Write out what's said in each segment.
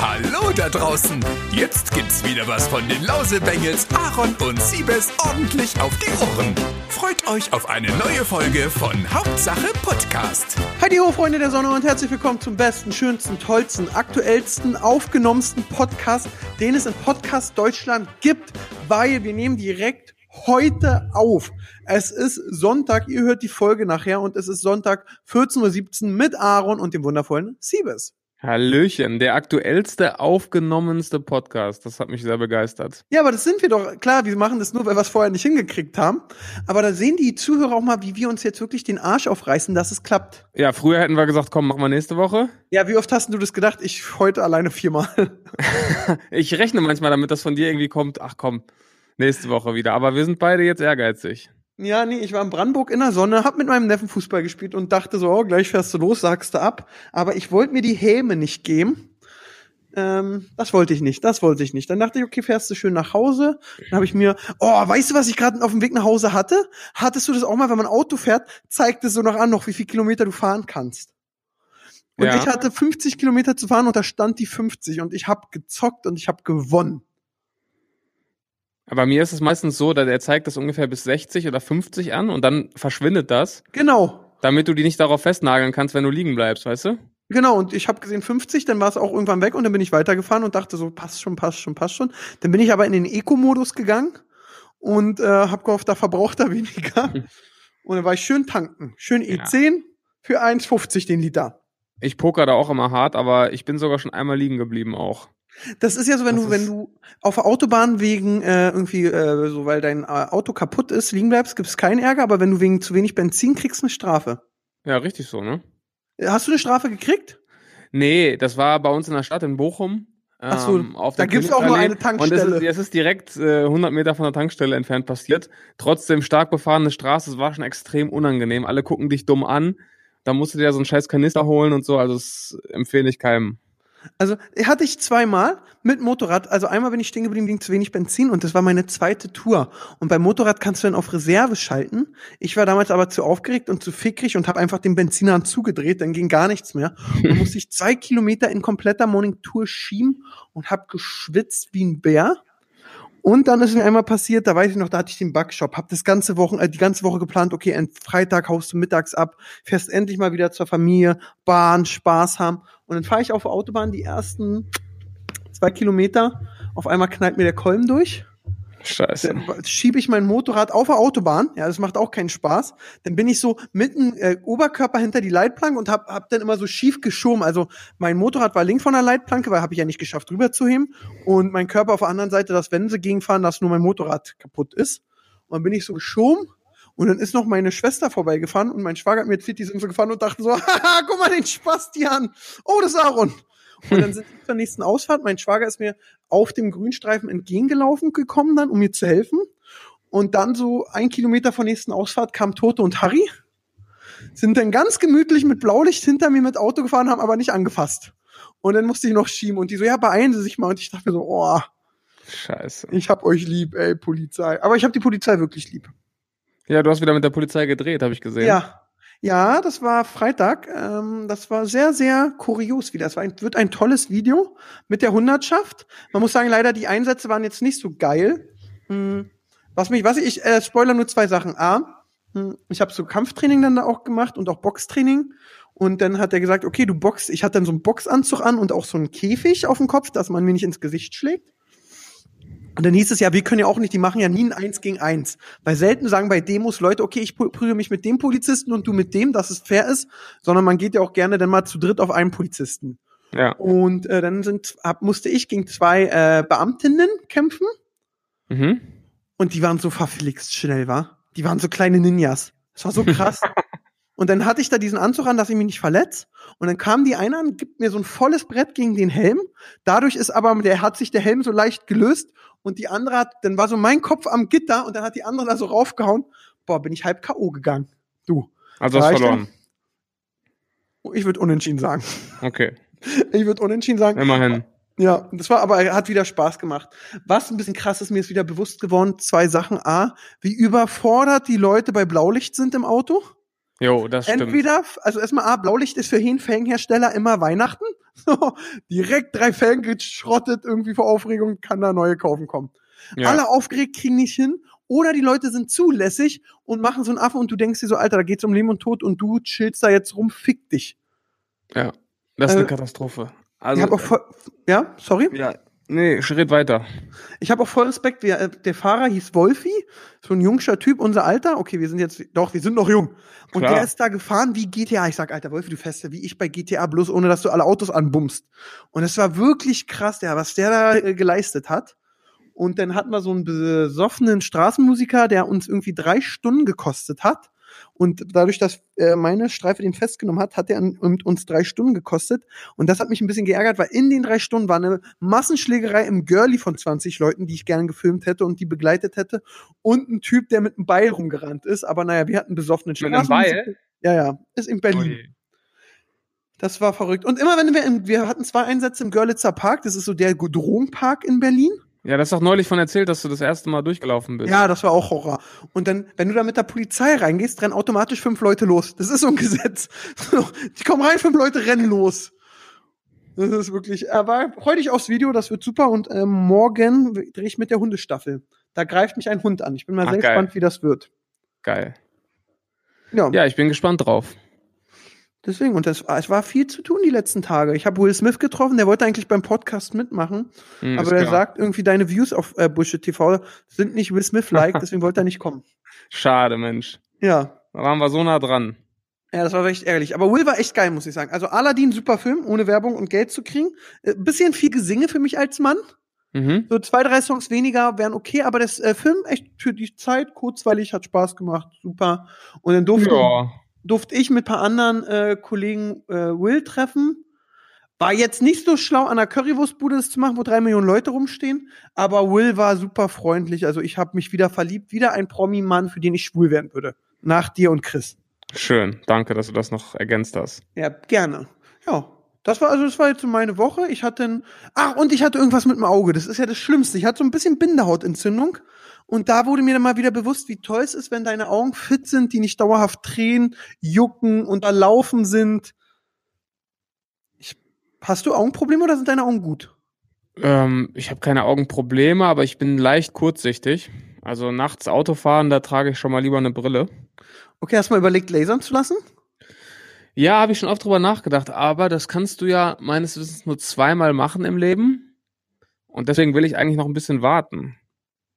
Hallo da draußen! Jetzt gibt's wieder was von den Lausebengels, Aaron und Siebes ordentlich auf die Ohren. Freut euch auf eine neue Folge von Hauptsache Podcast. Heidi ho, Freunde der Sonne und herzlich willkommen zum besten, schönsten, tollsten, aktuellsten, aufgenommensten Podcast, den es in Podcast Deutschland gibt, weil wir nehmen direkt heute auf. Es ist Sonntag, ihr hört die Folge nachher und es ist Sonntag 14.17 Uhr mit Aaron und dem wundervollen Siebes. Hallöchen, der aktuellste, aufgenommenste Podcast. Das hat mich sehr begeistert. Ja, aber das sind wir doch. Klar, wir machen das nur, weil wir es vorher nicht hingekriegt haben. Aber da sehen die Zuhörer auch mal, wie wir uns jetzt wirklich den Arsch aufreißen, dass es klappt. Ja, früher hätten wir gesagt, komm, machen wir nächste Woche. Ja, wie oft hast du das gedacht? Ich heute alleine viermal. ich rechne manchmal damit, dass von dir irgendwie kommt, ach komm, nächste Woche wieder. Aber wir sind beide jetzt ehrgeizig. Ja, nee, ich war in Brandenburg in der Sonne, hab mit meinem Neffen Fußball gespielt und dachte so, oh, gleich fährst du los, sagst du ab. Aber ich wollte mir die Häme nicht geben. Ähm, das wollte ich nicht, das wollte ich nicht. Dann dachte ich, okay, fährst du schön nach Hause. Dann habe ich mir, oh, weißt du, was ich gerade auf dem Weg nach Hause hatte? Hattest du das auch mal, wenn man Auto fährt, zeigt es so noch an, noch wie viel Kilometer du fahren kannst. Und Ja. ich hatte 50 Kilometer zu fahren und da stand die 50 und ich habe gezockt und ich habe gewonnen. Aber mir ist es meistens so, dass er zeigt das ungefähr bis 60 oder 50 an und dann verschwindet das, Genau. damit du die nicht darauf festnageln kannst, wenn du liegen bleibst, weißt du? Genau, und ich habe gesehen 50, dann war es auch irgendwann weg und dann bin ich weitergefahren und dachte so, passt schon, passt schon, passt schon. Dann bin ich aber in den Eco-Modus gegangen und äh, habe gehofft, da verbraucht er weniger. Und dann war ich schön tanken. Schön Ja. E10 für 1,50 den Liter. Ich poker da auch immer hart, aber ich bin sogar schon einmal liegen geblieben auch. Das ist ja so, wenn Das du, wenn du auf der Autobahn wegen äh, irgendwie, äh, so weil dein äh, Auto kaputt ist, liegen bleibst, gibt's keinen Ärger, aber wenn du wegen zu wenig Benzin kriegst, eine Strafe. Ja, richtig so, ne? Hast du eine Strafe gekriegt? Nee, das war bei uns in der Stadt in Bochum. Ach so, ähm, auf da gibt's auch nur eine Tankstelle. Und es ist, es ist direkt äh, 100 Meter von der Tankstelle entfernt passiert. Trotzdem stark befahrene Straße, es war schon extrem unangenehm. Alle gucken dich dumm an. Da musst du dir so einen scheiß Kanister holen und so. Also das empfehle ich keinem. Also hatte ich zweimal mit Motorrad. Also einmal bin ich stehen geblieben wegen zu wenig Benzin und das war meine zweite Tour. Und beim Motorrad kannst du dann auf Reserve schalten. Ich war damals aber zu aufgeregt und zu fickrig und habe einfach den Benzinhahn zugedreht. Dann ging gar nichts mehr. Und musste ich zwei Kilometer in kompletter Morning Tour schieben und habe geschwitzt wie ein Bär. Und dann ist mir einmal passiert, da weiß ich noch, da hatte ich den Backshop, hab das ganze Wochen, äh, die ganze Woche geplant, okay, am Freitag haust du mittags ab, fährst endlich mal wieder zur Familie, Bahn, Spaß haben. Und dann fahre ich auf der Autobahn die ersten zwei Kilometer. Auf einmal knallt mir der Kolben durch. Scheiße. Schiebe ich mein Motorrad auf der Autobahn. Ja, das macht auch keinen Spaß. Dann bin ich so mitten äh, Oberkörper hinter die Leitplanke und hab, hab dann immer so schief geschoben. Also mein Motorrad war links von der Leitplanke, weil habe ich ja nicht geschafft rüber zu heben. Und mein Körper auf der anderen Seite, dass wenn sie gegenfahren, dass nur mein Motorrad kaputt ist. Und dann bin ich so geschoben. Und dann ist noch meine Schwester vorbeigefahren und mein Schwager hat mir jetzt die sind gefahren und dachten so, haha, guck mal den Spasti an. Oh, das ist Aaron. Und dann sind wir zur nächsten Ausfahrt. Mein Schwager ist mir auf dem Grünstreifen entgegengelaufen gekommen dann, um mir zu helfen. Und dann so ein Kilometer vor nächsten Ausfahrt kam Toto und Harry. Sind dann ganz gemütlich mit Blaulicht hinter mir mit Auto gefahren, haben aber nicht angefasst. Und dann musste ich noch schieben. Und die so, ja, beeilen Sie sich mal. Und ich dachte mir so, oh, Scheiße. ich hab euch lieb, ey, Polizei. Aber ich habe die Polizei wirklich lieb. Ja, du hast wieder mit der Polizei gedreht, habe ich gesehen. Ja. Ja, das war Freitag. Ähm, das war sehr, sehr kurios wieder. Es war ein, wird ein tolles Video mit der Hundertschaft. Man muss sagen, leider die Einsätze waren jetzt nicht so geil. Hm, Was mich, was ich, äh, spoiler nur zwei Sachen. A, hm, ich habe so Kampftraining dann da auch gemacht und auch Boxtraining. Und dann hat er gesagt, okay, du boxst. Ich hatte dann so einen Boxanzug an und auch so einen Käfig auf dem Kopf, dass man mir nicht ins Gesicht schlägt. Und dann hieß es ja, wir können ja auch nicht, die machen ja nie ein Eins gegen Eins. Weil selten sagen bei Demos Leute, okay, ich prü- prügel mich mit dem Polizisten und du mit dem, dass es fair ist, sondern man geht ja auch gerne dann mal zu dritt auf einen Polizisten. Ja. Und äh, dann sind, hab, musste ich gegen zwei äh, Beamtinnen kämpfen Mhm. und die waren so verflixt schnell, war. Die waren so kleine Ninjas. Das war so krass. und dann hatte ich da diesen Anzug an, dass ich mich nicht verletz. Und dann kam die eine an, gibt mir so ein volles Brett gegen den Helm. Dadurch ist aber, der hat sich der Helm so leicht gelöst und die andere hat, dann war so mein Kopf am Gitter und dann hat die andere da so raufgehauen. Boah, bin ich halb K.O. gegangen. Du. Also hast verloren. Ich würde unentschieden sagen. Okay. Ich würde unentschieden sagen. Immerhin. Ja, das war aber, er hat wieder Spaß gemacht. Was ein bisschen krass ist, mir ist wieder bewusst geworden, zwei Sachen. A, wie überfordert die Leute bei Blaulicht sind im Auto. Jo, das stimmt. Entweder, also erstmal A, Blaulicht ist für jeden Felgenhersteller immer Weihnachten, direkt drei Felgen geschrottet, irgendwie vor Aufregung, kann da neue kaufen kommen. Ja. Alle aufgeregt, kriegen nicht hin. Oder die Leute sind zulässig und machen so einen Affen und du denkst dir so, Alter, da geht's um Leben und Tod und du chillst da jetzt rum, fick dich. ja. Das ist Äh, eine Katastrophe. Also, ich habe auch voll, ja, sorry? ja, nee, Schritt weiter. Ich habe auch voll Respekt. Wir, äh, der Fahrer hieß Wolfi, so ein jungscher Typ, unser Alter. Okay, wir sind jetzt, doch, wir sind noch jung. Und Klar. der ist da gefahren wie GTA. Ich sag, Alter, Wolfi, du fährst ja wie ich bei GTA, bloß ohne dass du alle Autos anbummst. Und es war wirklich krass, der, was der da äh, geleistet hat. Und dann hatten wir so einen besoffenen Straßenmusiker, der uns irgendwie drei Stunden gekostet hat. Und dadurch, dass äh, meine Streife den festgenommen hat, hat er uns drei Stunden gekostet. Und das hat mich ein bisschen geärgert, weil in den drei Stunden war eine Massenschlägerei im Girlie von 20 Leuten, die ich gerne gefilmt hätte und die begleitet hätte. Und ein Typ, der mit einem Beil rumgerannt ist. Aber naja, wir hatten besoffenen Mit einem Beil? Ja, ja. Ist in Berlin. Ui. Das war verrückt. Und immer wenn wir in, wir hatten zwei Einsätze im Görlitzer Park, das ist so der Drogenpark in Berlin. Ja, das ist doch neulich von erzählt, dass du das erste Mal durchgelaufen bist. Ja, das war auch Horror. Und dann, wenn du da mit der Polizei reingehst, rennen automatisch fünf Leute los. Das ist so ein Gesetz. Die kommen rein, fünf Leute rennen los. Das ist wirklich, aber heute ich aufs Video, das wird super. Und ähm, morgen drehe ich mit der Hundestaffel. Da greift mich ein Hund an. Ich bin mal Ach, sehr geil. gespannt, wie das wird. Geil. Ja, Ja, ich bin gespannt drauf. Deswegen. Und das, es war viel zu tun die letzten Tage. Ich habe Will Smith getroffen, der wollte eigentlich beim Podcast mitmachen. Hm, aber er sagt irgendwie, deine Views auf äh, Bullshit TV sind nicht Will Smith-like, deswegen wollte er nicht kommen. Schade, Mensch. Ja. Da waren wir so nah dran. Ja, das war echt ärgerlich. Aber Will war echt geil, muss ich sagen. Also Aladdin, super Film, ohne Werbung und Geld zu kriegen. Äh, bisschen viel Gesinge für mich als Mann. Mhm. So zwei, drei Songs weniger wären okay, aber das äh, Film echt für die Zeit kurzweilig, hat Spaß gemacht, super. Und dann durfte, Ja. Durfte ich mit paar anderen äh, Kollegen äh, Will treffen. War jetzt nicht so schlau, an der Currywurstbude das zu machen, wo drei Millionen Leute rumstehen, aber Will war super freundlich. Also ich habe mich wieder verliebt, wieder ein Promi-Mann, für den ich schwul werden würde. Nach dir und Chris. Schön. Danke, dass du das noch ergänzt hast. Ja, gerne. Ja. Das war also, das war jetzt so meine Woche. Ich hatte ein, ach, und ich hatte irgendwas mit dem Auge. Das ist ja das Schlimmste. Ich hatte so ein bisschen Bindehautentzündung. Und da wurde mir dann mal wieder bewusst, wie toll es ist, wenn deine Augen fit sind, die nicht dauerhaft tränen, jucken und da laufen sind. Ich, hast du Augenprobleme oder sind deine Augen gut? Ähm, ich habe keine Augenprobleme, aber ich bin leicht kurzsichtig. Also nachts Autofahren, da trage ich schon mal lieber eine Brille. Okay, hast du mal überlegt, lasern zu lassen? Ja, habe ich schon oft drüber nachgedacht, aber das kannst du ja meines Wissens nur zweimal machen im Leben. Und deswegen will ich eigentlich noch ein bisschen warten,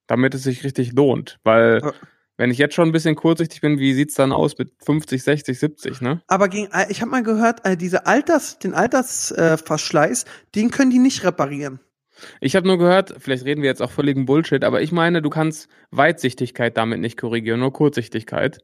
damit es sich richtig lohnt. Weil Ja. wenn ich jetzt schon ein bisschen kurzsichtig bin, wie sieht's dann aus mit 50, 60, 70, ne? Aber gegen, äh, ich habe mal gehört, äh, diese Alters, den Altersverschleiß, äh, den können die nicht reparieren. Ich habe nur gehört, vielleicht reden wir jetzt auch völligen Bullshit, aber ich meine, du kannst Weitsichtigkeit damit nicht korrigieren, nur Kurzsichtigkeit.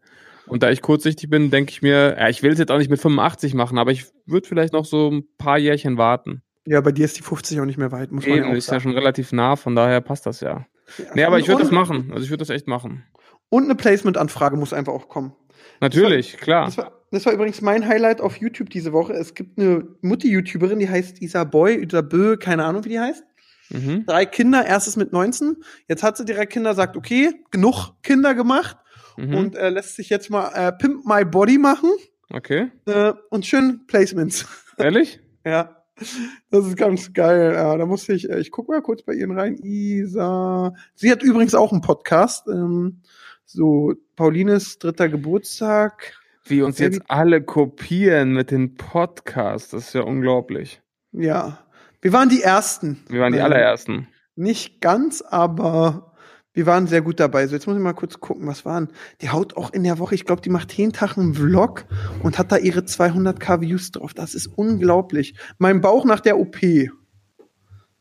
Und da ich kurzsichtig bin, denke ich mir, ja, ich will es jetzt auch nicht mit 85 machen, aber ich würde vielleicht noch so ein paar Jährchen warten. Ja, bei dir ist die 50 auch nicht mehr weit, muss man Eben, ja auch ist ja sagen. schon relativ nah, von daher passt das ja. Ja, Nee, aber ich würde das machen. Also ich würde das echt machen. Und eine Placement-Anfrage muss einfach auch kommen. Natürlich, klar. Das war, das war übrigens mein Highlight auf YouTube diese Woche. Es gibt eine Mutti-YouTuberin, die heißt Isa Boy, Isa Bö, keine Ahnung, wie die heißt. Mhm. Drei Kinder, erstes mit 19. Jetzt hat sie direkt Kinder, sagt, okay, genug Kinder gemacht Mhm. und äh, lässt sich jetzt mal äh, Pimp My Body machen Okay. äh, und schön Placements. Ehrlich? ja. Das ist ganz geil. Ja, da muss ich, äh, ich guck mal kurz bei Ihnen rein. Isa. Sie hat übrigens auch einen Podcast. Ähm, so, Paulines dritter Geburtstag. Wie uns jetzt alle kopieren mit den Podcasts, das ist ja unglaublich. Ja. Wir waren die Ersten. Wir waren die Ähm, allerersten. Nicht ganz, aber wir waren sehr gut dabei. So, jetzt muss ich mal kurz gucken, was waren. Die haut auch in der Woche, ich glaube, die macht jeden Tag einen Vlog und hat da ihre 200k Views drauf. Das ist unglaublich. Mein Bauch nach der OP.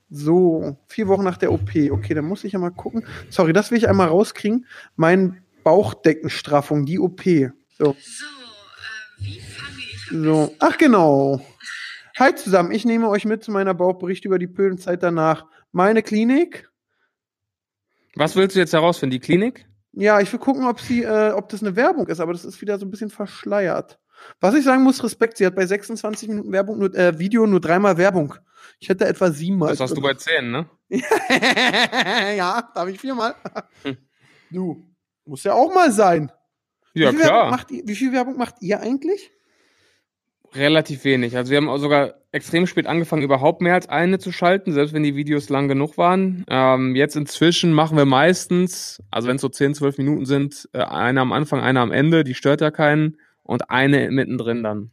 So, vier Wochen nach der OP. Okay, dann muss ich ja mal gucken. Sorry, das will ich einmal rauskriegen. Mein Bauchdeckenstraffung, die OP. So, So, äh, wie fange ich am so. Ach genau. Hi zusammen, ich nehme euch mit zu meiner Bauchbericht über die Pödenzeit danach. Meine Klinik. Was willst du jetzt herausfinden? Die Klinik? Ja, ich will gucken, ob sie, äh, ob das eine Werbung ist, aber das ist wieder so ein bisschen verschleiert. Was ich sagen muss, Respekt, sie hat bei 26 Minuten Werbung nur, äh, Video nur dreimal Werbung. Ich hätte etwa siebenmal. Das hast du bei 10, ne? ja, darf ich viermal? Hm. Du, muss ja auch mal sein. Ja, wie Werbung klar. macht ihr, wie viel Werbung macht ihr eigentlich? Relativ wenig. Also wir haben auch sogar extrem spät angefangen, überhaupt mehr als eine zu schalten, selbst wenn die Videos lang genug waren. Ähm, jetzt inzwischen machen wir meistens, also wenn es so 10, 12 Minuten sind, äh, eine am Anfang, eine am Ende, die stört ja keinen und eine mittendrin dann.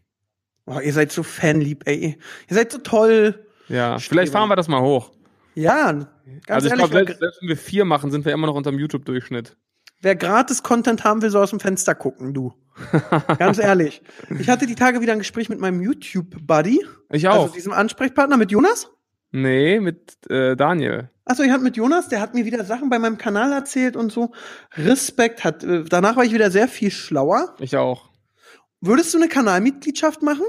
Oh, ihr seid so fanlieb, ey. Ihr seid so toll. Ja, Streber. vielleicht fahren wir das mal hoch. Ja, ganz also ich ehrlich, glaube, selbst, selbst wenn wir vier machen, sind wir immer noch unterm YouTube-Durchschnitt. wer gratis Content haben will, soll aus dem Fenster gucken, du. Ganz ehrlich. Ich hatte die Tage wieder ein Gespräch mit meinem YouTube-Buddy. Ich auch. Also diesem Ansprechpartner mit Jonas. nee, mit äh, Daniel. Achso, ich hatte mit Jonas, der hat mir wieder Sachen bei meinem Kanal erzählt und so. Respekt hat. Äh, danach war ich wieder sehr viel schlauer. Ich auch. Würdest du eine Kanalmitgliedschaft machen?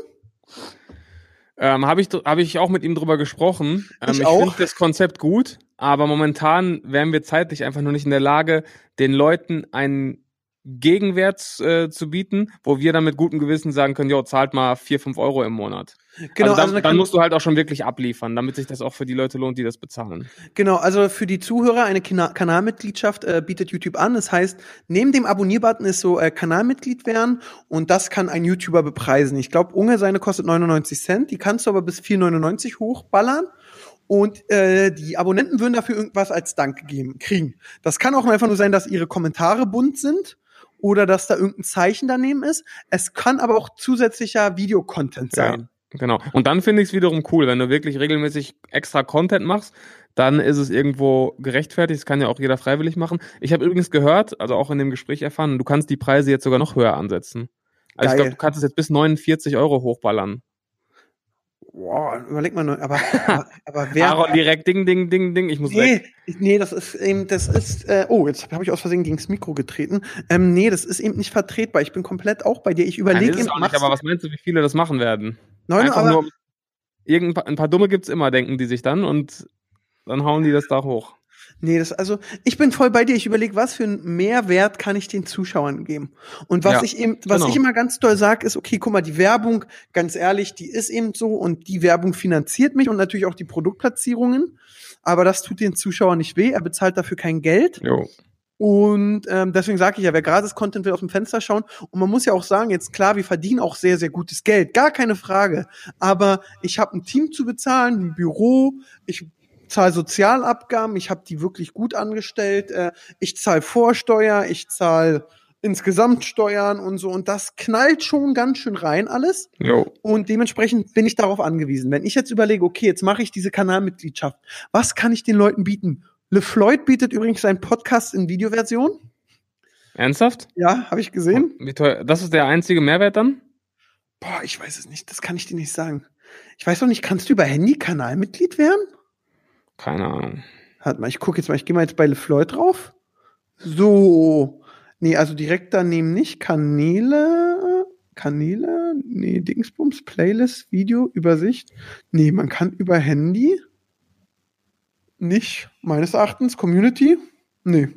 Ähm, Habe ich, hab ich auch mit ihm drüber gesprochen. Ähm, Ich ich finde das Konzept gut, aber momentan wären wir zeitlich einfach nur nicht in der Lage, den Leuten einen Gegenwert äh, zu bieten, wo wir dann mit gutem Gewissen sagen können, jo, zahlt mal vier, fünf Euro im Monat. Genau, also dann, eine dann musst du halt auch schon wirklich abliefern, damit sich das auch für die Leute lohnt, die das bezahlen. Genau, also für die Zuhörer, eine Kina Kanalmitgliedschaft äh, bietet YouTube an. Das heißt, neben dem Abonnierbutton ist so äh, Kanalmitglied werden und das kann ein YouTuber bepreisen. Ich glaube, Unge seine kostet 99 Cent, die kannst du aber bis 4,99 hochballern. Und äh, die Abonnenten würden dafür irgendwas als Dank geben, kriegen. Das kann auch einfach nur sein, dass ihre Kommentare bunt sind oder dass da irgendein Zeichen daneben ist. Es kann aber auch zusätzlicher Videocontent Ja. sein. Genau. Und dann finde ich es wiederum cool, wenn du wirklich regelmäßig extra Content machst, dann ist es irgendwo gerechtfertigt. Das kann ja auch jeder freiwillig machen. Ich habe übrigens gehört, also auch in dem Gespräch erfahren, du kannst die Preise jetzt sogar noch höher ansetzen. Also ich Geil. glaube, du kannst es jetzt bis 49 Euro hochballern. Boah, überleg mal, nur, aber, aber, aber wer, Aaron direkt ding, ding, ding, ding, ich muss weg. Nee, nee, das ist eben, das ist, äh, oh, jetzt habe ich aus Versehen gegens Mikro getreten. Ähm, nee, das ist eben nicht vertretbar. Ich bin komplett auch bei dir. Ich überlege es eben, auch nicht, aber was meinst du, wie viele das machen werden? Nein, Einfach aber, nur, paar, ein paar Dumme gibt's immer, denken die sich dann und dann hauen die das da hoch. Nee, das, also, ich bin voll bei dir. Ich überlege, was für einen Mehrwert kann ich den Zuschauern geben? Und was Ja, ich eben, was genau. ich immer ganz doll sag, ist, okay, guck mal, die Werbung, ganz ehrlich, die ist eben so und die Werbung finanziert mich und natürlich auch die Produktplatzierungen. Aber das tut den Zuschauer nicht weh. Er bezahlt dafür kein Geld. Jo. Und ähm, deswegen sage ich ja, wer gratis Content will, aus dem Fenster schauen. Und man muss ja auch sagen, jetzt klar, wir verdienen auch sehr, sehr gutes Geld, gar keine Frage. Aber ich habe ein Team zu bezahlen, ein Büro, ich zahle Sozialabgaben, ich habe die wirklich gut angestellt, äh, ich zahle Vorsteuer, ich zahle insgesamt Steuern und so. Und das knallt schon ganz schön rein alles. Jo. Und dementsprechend bin ich darauf angewiesen. Wenn ich jetzt überlege, okay, jetzt mache ich diese Kanalmitgliedschaft, was kann ich den Leuten bieten? LeFloid bietet übrigens seinen Podcast in Videoversion. Ernsthaft? Ja, habe ich gesehen. Wie teuer? Das ist der einzige Mehrwert dann? Boah, ich weiß es nicht. Das kann ich dir nicht sagen. Ich weiß noch nicht, kannst du über Handy Kanalmitglied werden? Keine Ahnung. Warte mal, ich gucke jetzt mal. Ich gehe mal jetzt bei LeFloid drauf. So. Nee, also direkt daneben nicht. Kanäle. Kanäle. Nee, Dingsbums. Playlist, Video, Übersicht. Nee, man kann über Handy. Nicht, meines Erachtens. Community. Nee.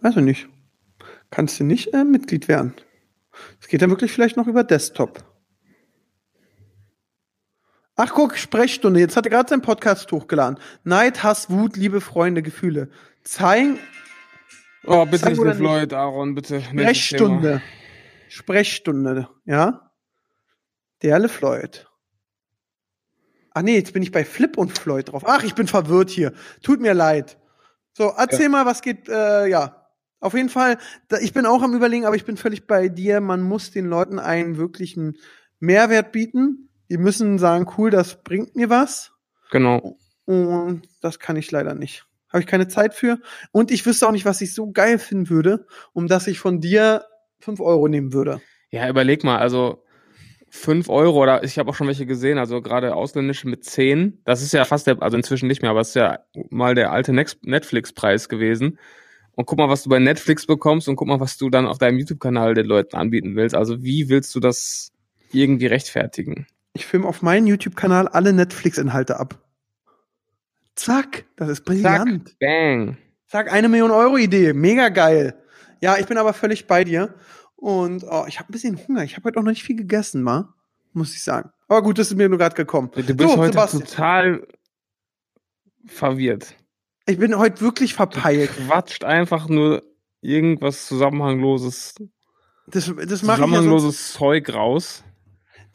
Also nicht. Kannst du nicht äh, Mitglied werden. Es geht dann wirklich vielleicht noch über Desktop. Ach guck, Sprechstunde. Jetzt hat er gerade seinen Podcast hochgeladen. Neid, Hass, Wut, Liebe, Freunde, Gefühle. Zeigen, Oh, bitte Zeig nicht Floyd, Aaron, bitte. Sprechstunde. Sprechstunde, ja? Der LeFloid. Ach nee, jetzt bin ich bei Flip und Floyd drauf. Ach, ich bin verwirrt hier. Tut mir leid. So, erzähl mal, was geht, äh, ja. Auf jeden Fall, da, ich bin auch am überlegen, aber ich bin völlig bei dir. Man muss den Leuten einen wirklichen Mehrwert bieten. Die müssen sagen, cool, das bringt mir was. Genau. Und das kann ich leider nicht. Habe ich keine Zeit für. Und ich wüsste auch nicht, was ich so geil finden würde, um dass ich von dir fünf Euro nehmen würde. Ja, überleg mal, also fünf Euro oder ich habe auch schon welche gesehen, also gerade ausländische mit zehn. Das ist ja fast der, also inzwischen nicht mehr, aber es ist ja mal der alte Netflix-Preis gewesen. Und guck mal, was du bei Netflix bekommst und guck mal, was du dann auf deinem YouTube-Kanal den Leuten anbieten willst. Also wie willst du das irgendwie rechtfertigen? Ich filme auf meinen YouTube-Kanal alle Netflix-Inhalte ab. Zack, das ist brillant. Zack, bang. Zack, eine Million Euro Idee, mega geil. Ja, ich bin aber völlig bei dir. Und oh, ich habe ein bisschen Hunger. Ich habe heute auch noch nicht viel gegessen, mal, muss ich sagen. Aber gut, das ist mir nur gerade gekommen. Du bist So, heute Sebastian. total verwirrt. Ich bin heute wirklich Du verpeilt. quatscht einfach nur irgendwas Zusammenhangloses, Das, das mache ich ja sonst Zeug raus.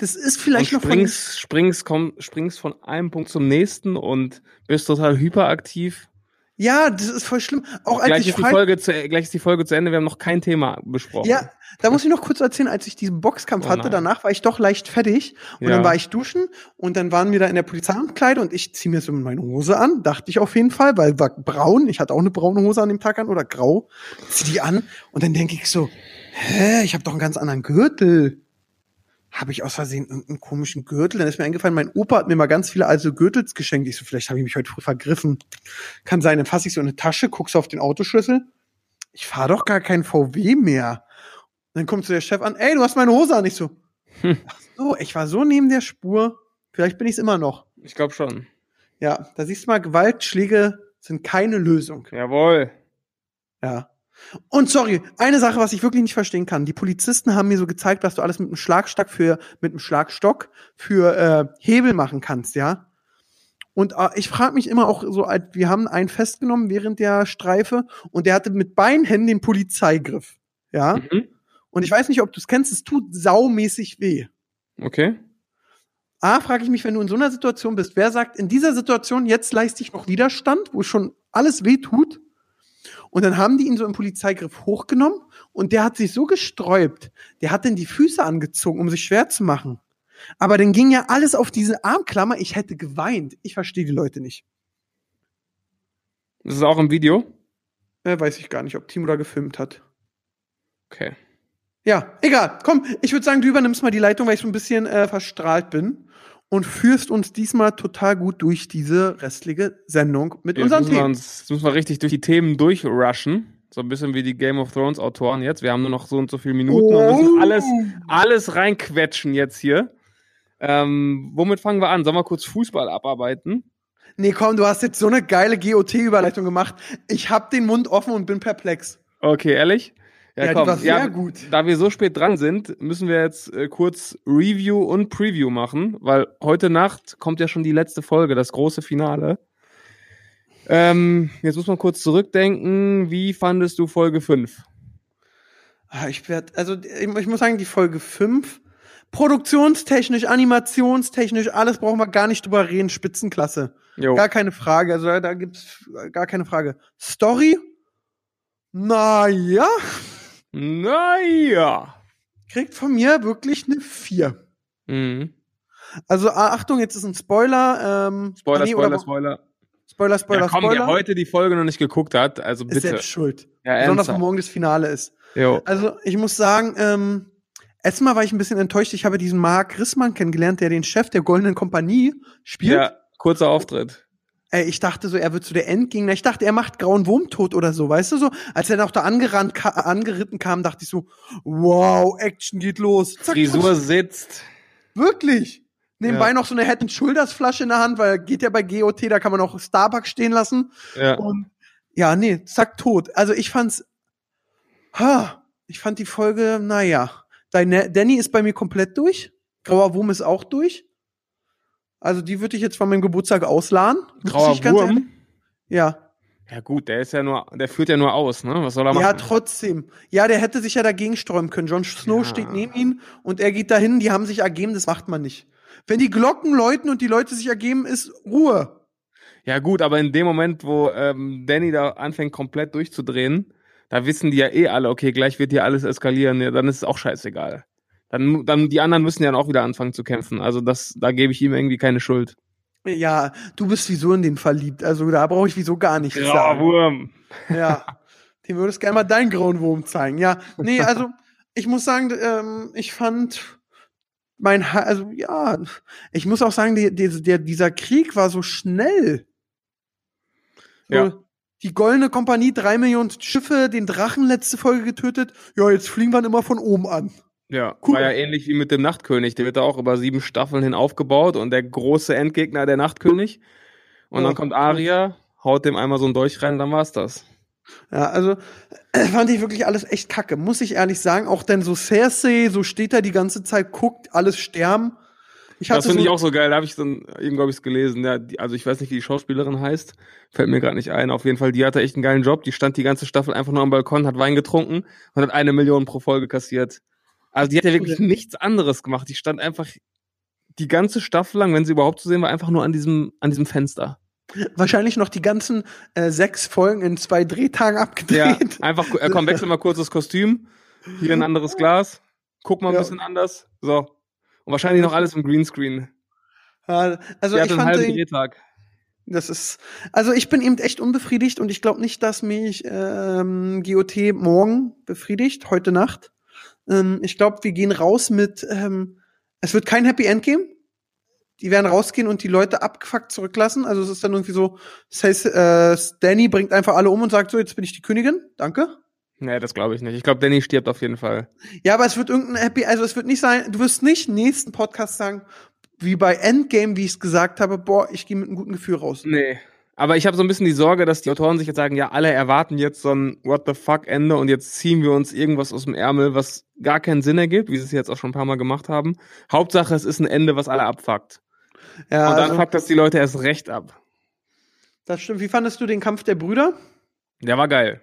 Das ist vielleicht und noch von, springst, springst, komm, springst von einem Punkt zum nächsten und bist total hyperaktiv. ja, das ist voll schlimm. Auch als Gleich ich ist, die Folge zu, gleich ist die Folge zu Ende, wir haben noch kein Thema besprochen. Ja, da muss ich noch kurz erzählen, als ich diesen Boxkampf Oh hatte, danach war ich doch leicht fertig und Ja. dann war ich duschen und dann waren wir da in der Polizeiamtkleide und ich ziehe mir so meine Hose an, dachte ich auf jeden Fall, weil war braun, ich hatte auch eine braune Hose an dem Tag an oder grau, zieh die an und dann denke ich so, hä, ich habe doch einen ganz anderen Gürtel. Habe ich aus Versehen irgendeinen komischen Gürtel? Dann ist mir eingefallen, mein Opa hat mir mal ganz viele alte Gürtels geschenkt. Ich so, vielleicht habe ich mich heute früh vergriffen. Kann sein, dann fasse ich so in eine Tasche, guckst auf den Autoschlüssel. Ich fahre doch gar kein VW mehr. Dann kommt so der Chef an, ey, du hast meine Hose an. Ich so, Hm. ach so, ich war so neben der Spur. Vielleicht bin ich es immer noch. Ich glaube schon. Ja, da siehst du mal, Gewaltschläge sind keine Lösung. Jawohl. Ja. Und sorry, eine Sache, was ich wirklich nicht verstehen kann. Die Polizisten haben mir so gezeigt, was du alles mit einem Schlagstock für, mit einem Schlagstock für äh, Hebel machen kannst, ja. Und äh, ich frage mich immer auch so, als- wir haben einen festgenommen während der Streife und der hatte mit beiden Händen den Polizeigriff, ja. Mhm. Und ich weiß nicht, ob du es kennst, es tut saumäßig weh. Okay. A, frage ich mich, wenn du in so einer Situation bist, wer sagt, in dieser Situation, jetzt leiste ich noch Widerstand, wo schon alles weh tut? Und dann haben die ihn so im Polizeigriff hochgenommen und der hat sich so gesträubt, der hat dann die Füße angezogen, um sich schwer zu machen. Aber dann ging ja alles auf diese Armklammer, ich hätte geweint. Ich verstehe die Leute nicht. Das ist auch im Video. Äh, weiß ich gar nicht, ob Timo da gefilmt hat. Okay. Ja, egal. Komm, ich würde sagen, du übernimmst mal die Leitung, weil ich so ein bisschen äh, verstrahlt bin und führst uns diesmal total gut durch diese restliche Sendung mit Jetzt unseren müssen wir Themen. uns, jetzt müssen wir richtig durch die Themen durchrushen. So ein bisschen wie die Game of Thrones Autoren jetzt. Wir haben nur noch so und so viele Minuten und müssen alles, alles reinquetschen jetzt hier. Ähm, womit fangen wir an? Sollen wir kurz Fußball abarbeiten? Nee, komm, du hast jetzt so eine geile GOT-Überleitung gemacht. Ich hab den Mund offen und bin perplex. Okay, ehrlich? Ja, die war sehr gut. Da wir so spät dran sind, müssen wir jetzt äh, kurz Review und Preview machen, weil heute Nacht kommt ja schon die letzte Folge, das große Finale. Ähm, jetzt muss man kurz zurückdenken. Wie fandest du Folge 5? Ah, Ich werd, also ich muss sagen, die Folge 5, produktionstechnisch, animationstechnisch, alles brauchen wir gar nicht drüber reden, Spitzenklasse. Jo. Gar keine Frage, also da, da gibt's gar keine Frage. Story? Na ja, Naja. kriegt von mir wirklich eine 4. Mhm. Also ah, Achtung, jetzt ist ein Spoiler. Ähm, Spoiler, nee, Spoiler, Spoiler. Spoiler, Spoiler, ja, komm, Spoiler. wer heute die Folge noch nicht geguckt hat, also ist bitte. selbst schuld. Ja, Besonders, wenn morgen das Finale ist. Jo. Also, ich muss sagen, ähm, erstmal war ich ein bisschen enttäuscht. Ich habe diesen Mark Rissmann kennengelernt, der den Chef der Goldenen Kompanie spielt. Ja, kurzer Auftritt. Ey, ich dachte so, er wird so der Endgegner. Ich dachte, er macht grauen Wurm tot oder so, weißt du so? Als er noch da angerannt, ka angeritten kam, dachte ich so, wow, Action geht los. Zack, Frisur sitzt. Wirklich. Nebenbei Ja. noch so eine Head Shoulders Flasche in der Hand, weil geht ja bei GOT, da kann man auch Starbucks stehen lassen. Ja. Und ja, nee, zack, tot. Also ich fand's, ha, ich fand die Folge, naja. Deine, Danny ist bei mir komplett durch. Grauer Wurm ist auch durch. Also die würde ich jetzt von meinem Geburtstag ausladen. Grauer ehrlich- Wurm. Ja. Ja gut, der ist ja nur, der führt ja nur aus, ne? Was soll er machen? Ja, trotzdem. Ja, der hätte sich ja dagegen sträuben können. Jon Snow Ja. steht neben ihm und er geht dahin, die haben sich ergeben, das macht man nicht. Wenn die Glocken läuten und die Leute sich ergeben, ist Ruhe. Ja gut, aber in dem Moment, wo ähm, Danny da anfängt komplett durchzudrehen, da wissen die ja eh alle, okay, gleich wird hier alles eskalieren, ja, dann ist es auch scheißegal. Dann, dann die anderen müssen ja dann auch wieder anfangen zu kämpfen. Also das, da gebe ich ihm irgendwie keine Schuld. Ja, du bist wieso in den verliebt. Also da brauche ich wieso gar nichts Grauer sagen. Wurm. Ja. Dem würdest gerne mal deinen grauen Wurm zeigen. Ja, nee, also ich muss sagen, ähm, ich fand mein, Ha- also ja, ich muss auch sagen, die, die, der, dieser Krieg war so schnell. So, Ja. Die Goldene Kompanie, drei Millionen Schiffe, den Drachen letzte Folge getötet. Ja, jetzt fliegen wir ihn immer von oben an. Ja, Cool. war ja ähnlich wie mit dem Nachtkönig. Der wird da auch über sieben Staffeln hin aufgebaut und der große Endgegner, der Nachtkönig. Und Ja. dann kommt Aria, haut dem einmal so ein Dolch rein, dann war's das. Ja, also äh, fand ich wirklich alles echt kacke, muss ich ehrlich sagen. Auch denn so Cersei, so steht da die ganze Zeit, guckt, alles sterben. Ich Das finde so, ich auch so geil. Da habe ich dann eben, glaube ich, gelesen. Ja, die, also ich weiß nicht, wie die Schauspielerin heißt. Fällt mir gerade nicht ein. Auf jeden Fall, die hatte echt einen geilen Job. Die stand die ganze Staffel einfach nur am Balkon, hat Wein getrunken und hat eine Million pro Folge kassiert. Also die hat ja wirklich nichts anderes gemacht. Die stand einfach die ganze Staffel lang, wenn sie überhaupt zu sehen war, einfach nur an diesem, an diesem Fenster. Wahrscheinlich noch die ganzen äh, sechs Folgen in zwei Drehtagen Ja, abgedreht. einfach, äh, komm, wechsel mal kurz das Kostüm. Hier ein anderes Glas. Guck mal ein Ja. bisschen anders. So. Und wahrscheinlich noch alles im Greenscreen. Ja, also ich fand den, Drehtag. das ist, also ich bin eben echt unbefriedigt und ich glaube nicht, dass mich ähm, GOT morgen befriedigt, heute Nacht. Ähm, ich glaube, wir gehen raus mit, ähm, es wird kein Happy End geben. Die werden rausgehen und die Leute abgefuckt zurücklassen. Also es ist dann irgendwie so, das heißt, äh, Danny bringt einfach alle um und sagt so, jetzt bin ich die Königin, danke. Nee, das glaube ich nicht. Ich glaube, Danny stirbt auf jeden Fall. Ja, aber es wird irgendein Happy, also es wird nicht sein, du wirst nicht nächsten Podcast sagen, wie bei Endgame, wie ich es gesagt habe, boah, ich gehe mit einem guten Gefühl raus. Nee. Aber ich habe so ein bisschen die Sorge, dass die Autoren sich jetzt sagen, ja, alle erwarten jetzt so ein What the fuck Ende und jetzt ziehen wir uns irgendwas aus dem Ärmel, was gar keinen Sinn ergibt, wie sie es jetzt auch schon ein paar Mal gemacht haben. Hauptsache, es ist ein Ende, was alle abfuckt. Ja, und dann also, fuckt das die Leute erst recht ab. das stimmt. Wie fandest du den Kampf der Brüder? Der war geil.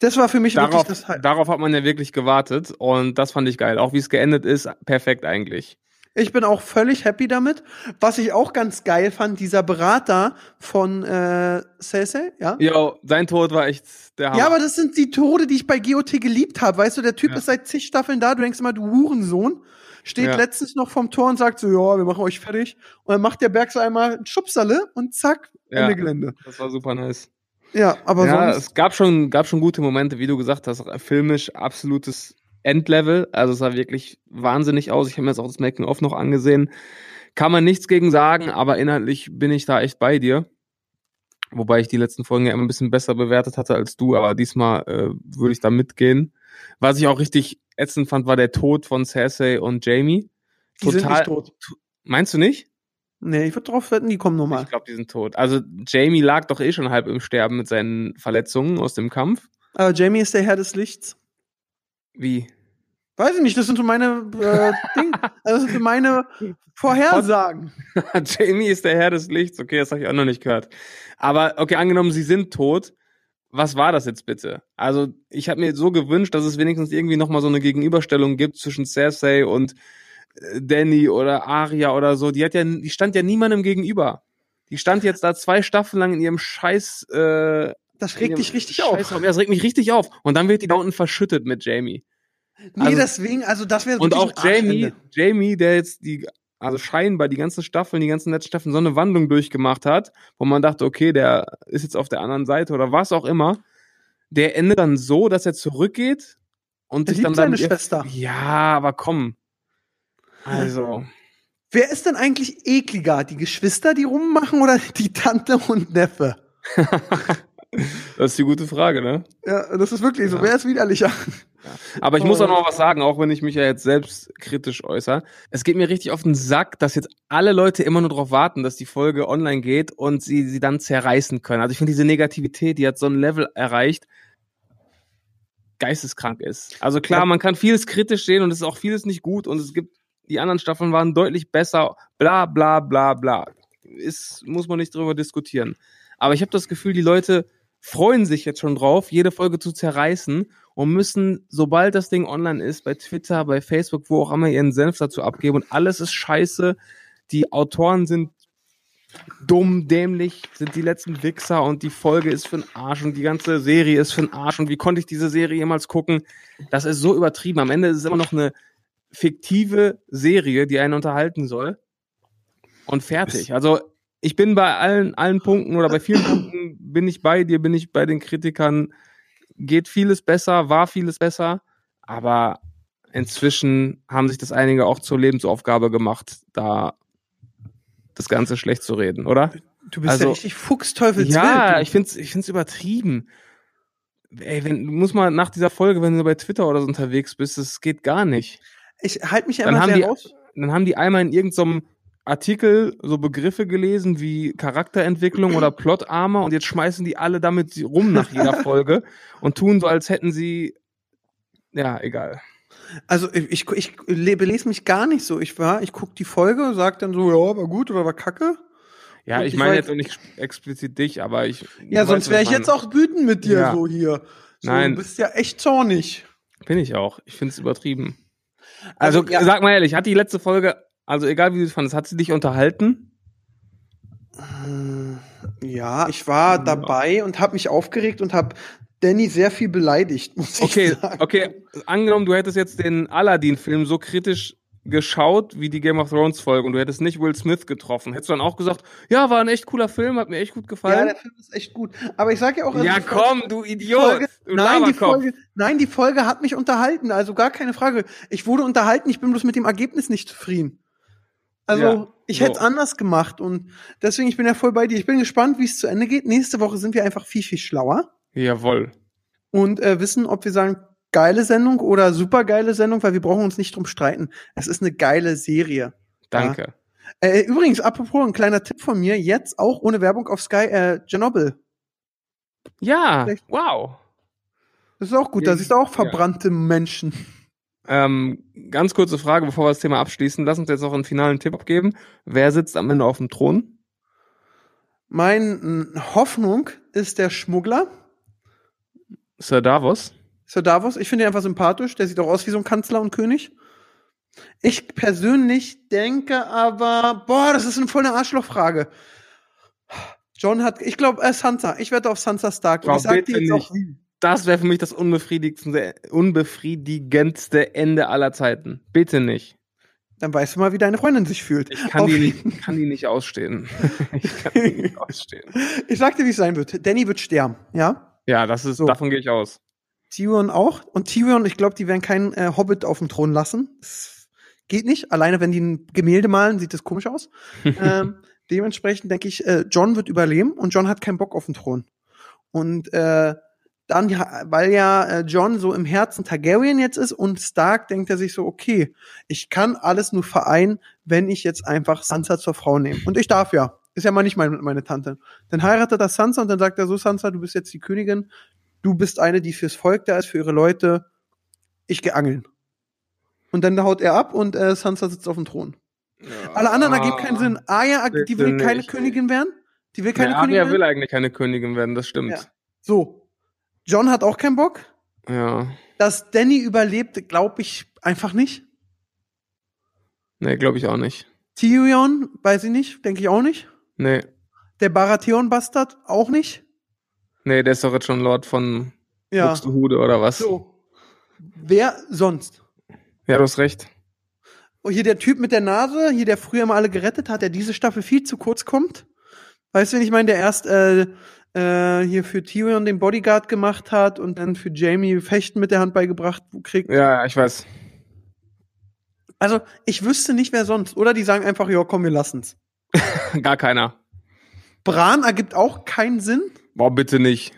Das war für mich Darauf, wirklich das Hi- darauf hat man ja wirklich gewartet und das fand ich geil. Auch wie es geendet ist, perfekt eigentlich. Ich bin auch völlig happy damit. Was ich auch ganz geil fand, dieser Berater von äh, Cersei, ja? Jo, sein Tod war echt der Hammer. Ja, aber das sind die Tode, die ich bei GOT geliebt habe. Weißt du, der Typ Ja. ist seit zig Staffeln da. Du denkst immer, du Hurensohn. Steht Ja. letztens noch vom Tor und sagt so, ja, wir machen euch fertig. Und dann macht der Berg so einmal ein Schubserle und zack, Ja. Ende Gelände. das war super nice. Ja, aber ja, sonst. es gab schon, gab schon gute Momente, wie du gesagt hast, filmisch absolutes Endlevel. Also es sah wirklich wahnsinnig aus. Ich habe mir jetzt auch das Making-of noch angesehen. Kann man nichts gegen sagen, aber inhaltlich bin ich da echt bei dir. Wobei ich die letzten Folgen ja immer ein bisschen besser bewertet hatte als du, aber diesmal äh, würde ich da mitgehen. Was ich auch richtig ätzend fand, war der Tod von Cersei und Jamie. Die sind nicht tot. Meinst du nicht? Nee, ich würde drauf wetten, die kommen nochmal. Ich glaube, die sind tot. Also Jamie lag doch eh schon halb im Sterben mit seinen Verletzungen aus dem Kampf. Aber Jamie ist der Herr des Lichts. Wie? Weiß ich nicht, das sind so meine äh, Ding. Also das sind so meine Vorhersagen. Jamie ist der Herr des Lichts. Okay, das habe ich auch noch nicht gehört. Aber okay, angenommen, sie sind tot. Was war das jetzt bitte? Also, ich habe mir so gewünscht, dass es wenigstens irgendwie nochmal so eine Gegenüberstellung gibt zwischen Cersei und äh, Danny oder Arya oder so. Die hat ja, die stand ja niemandem gegenüber. Die stand jetzt da zwei Staffeln lang in ihrem Scheiß. Äh, Das regt dich richtig auf. Scheißraum. Ja, das regt mich richtig auf. Und dann wird die da unten verschüttet mit Jamie. Nee, Also- deswegen, also das wäre Und auch Jamie. Jamie, der jetzt die, also scheinbar die ganzen Staffeln, die ganzen letzten Staffeln so eine Wandlung durchgemacht hat, wo man dachte, okay, der ist jetzt auf der anderen Seite oder was auch immer, der endet dann so, dass er zurückgeht und Er sich dann seine dann Schwester. Ja, aber komm. Also, Wer ist denn eigentlich ekliger? Die Geschwister, die rummachen oder die Tante und Neffe? das ist die gute Frage, ne? Ja, das ist wirklich so. Ja. Wer ist widerlicher? Aber ich muss auch noch was sagen, auch wenn ich mich ja jetzt selbst kritisch äußere. Es geht mir richtig auf den Sack, dass jetzt alle Leute immer nur darauf warten, dass die Folge online geht und sie sie dann zerreißen können. Also ich finde diese Negativität, die hat so ein Level erreicht, geisteskrank ist. Also klar, Ja. man kann vieles kritisch sehen und es ist auch vieles nicht gut und es gibt die anderen Staffeln waren deutlich besser, bla bla bla bla. Ist, muss man nicht drüber diskutieren. Aber ich habe das Gefühl, die Leute freuen sich jetzt schon drauf, jede Folge zu zerreißen und müssen, sobald das Ding online ist, bei Twitter, bei Facebook, wo auch immer, ihren Senf dazu abgeben und alles ist scheiße. Die Autoren sind dumm, dämlich, sind die letzten Wichser und die Folge ist für den Arsch und die ganze Serie ist für den Arsch und wie konnte ich diese Serie jemals gucken? Das ist so übertrieben. Am Ende ist es immer noch eine fiktive Serie, die einen unterhalten soll. Und fertig. Also ich bin bei allen, allen Punkten oder bei vielen Punkten bin ich bei dir, bin ich bei den Kritikern. Geht vieles besser, war vieles besser, aber inzwischen haben sich das einige auch zur Lebensaufgabe gemacht, da das Ganze schlecht zu reden, oder? Du bist Also- ja richtig Fuchsteufelswild. Ja, du. ich find's, ich find's übertrieben. Ey, wenn, du musst mal nach dieser Folge, wenn du bei Twitter oder so unterwegs bist, das geht gar nicht. ich halte mich ja Dann immer haben sehr die- raus. Dann haben die einmal in irgendeinem Artikel so Begriffe gelesen wie Charakterentwicklung oder Plot-Armor und jetzt schmeißen die alle damit rum nach jeder Folge und tun so, als hätten sie, ja, egal. Also ich, ich, ich le- belese mich gar nicht so. Ich war, ich guck die Folge, sag dann so, ja, war gut oder war kacke. Ja, Und ich ich meine jetzt auch nicht explizit dich, aber ich. Ja, sonst wäre ich meine. jetzt auch wütend mit dir Ja. so hier. So, Nein. Du bist ja echt zornig. Bin ich auch. Ich find's übertrieben. Also, Also, ja. sag mal ehrlich, hat die letzte Folge, also egal wie du es fandest, hat sie dich unterhalten? Ja, ich war dabei und habe mich aufgeregt und habe Danny sehr viel beleidigt, muss Okay, ich sagen. okay, angenommen, du hättest jetzt den Aladdin-Film so kritisch geschaut wie die Game of Thrones Folge und du hättest nicht Will Smith getroffen. Hättest du dann auch gesagt, ja, war ein echt cooler Film, hat mir echt gut Ja, gefallen? der Film ist echt gut. Aber ich sag ja auch, also Ja, Folge- komm, du Idiot. Folge, du nein, die. Folge, nein, die Folge hat mich unterhalten, also gar keine Frage. Ich wurde unterhalten, ich bin bloß mit dem Ergebnis nicht zufrieden. Also, Ja, ich hätte es anders gemacht und deswegen, ich bin ja voll bei dir. Ich bin gespannt, wie es zu Ende geht. Nächste Woche sind wir einfach viel, viel schlauer Jawohl. und äh, wissen, ob wir sagen, geile Sendung oder super geile Sendung, weil wir brauchen uns nicht drum streiten. Es ist eine geile Serie. Danke. Äh, übrigens, apropos, ein kleiner Tipp von mir, jetzt auch ohne Werbung auf Sky, äh, Chernobyl. Ja, Vielleicht- wow. Das ist auch gut, Ja, da siehst du auch ja. verbrannte Menschen. Ähm, ganz kurze Frage, bevor wir das Thema abschließen. Lass uns jetzt noch einen finalen Tipp abgeben. Wer sitzt am Ende auf dem Thron? Meine Hoffnung ist der Schmuggler, Sir Davos? Sir Davos. Ich finde ihn einfach sympathisch. Der sieht auch aus wie so ein Kanzler und König. Ich persönlich denke aber, boah, das ist eine voll eine Arschlochfrage. John hat, ich glaube, äh, Sansa. Ich wette auf Sansa Stark. Oh, ich sag dir jetzt nicht. auch wie. Das wäre für mich das unbefriedigendste, unbefriedigendste Ende aller Zeiten. Bitte nicht. Dann weißt du mal, wie deine Freundin sich fühlt. Ich kann, Auf- die nicht, kann die nicht ausstehen. ich kann die nicht ausstehen. Ich sag dir, wie es sein wird. Danny wird sterben, ja? Ja, das ist, So. davon gehe ich aus. Tyrion auch. Und Tyrion, ich glaube, die werden keinen äh, Hobbit auf dem Thron lassen. Das geht nicht. Alleine, wenn die ein Gemälde malen, sieht das komisch aus. ähm, dementsprechend denke ich, äh, John wird überleben und John hat keinen Bock auf den Thron. Und äh, dann, ja, weil ja äh, John so im Herzen Targaryen jetzt ist und Stark, denkt er sich so, okay, ich kann alles nur vereinen, wenn ich jetzt einfach Sansa zur Frau nehme. Und ich darf ja. Ist ja mal nicht meine, meine Tante. Dann heiratet er Sansa und dann sagt er so, Sansa, du bist jetzt die Königin. Du bist eine, die fürs Volk da ist, für ihre Leute. Ich geh angeln. Und dann haut er ab und äh, Sansa sitzt auf dem Thron. Alle anderen ergeben keinen Sinn. Arya, die bitte will keine nicht. Königin werden. Die will keine Nee, Königin Arya will werden. eigentlich keine Königin werden, das stimmt. Ja. So. John hat auch keinen Bock. Ja. Dass Danny überlebt, glaube ich einfach nicht. Nee, glaube ich auch nicht. Tyrion, weiß ich nicht, denke ich auch nicht. Nee. Der Baratheon-Bastard auch nicht. Nee, der ist doch jetzt schon Lord von Ja. Buxtehude oder was? So. Wer sonst? Ja, du hast recht. Oh, hier der Typ mit der Nase, hier der früher mal alle gerettet hat, der diese Staffel viel zu kurz kommt. Weißt du, wen ich meine, der erst äh, äh, hier für Tyrion den Bodyguard gemacht hat und dann für Jamie Fechten mit der Hand beigebracht kriegt. Ja, ich weiß. Also, ich wüsste nicht, wer sonst. Oder die sagen einfach, ja, komm, wir lassen's. Gar keiner. Bran ergibt auch keinen Sinn. Boah, bitte nicht.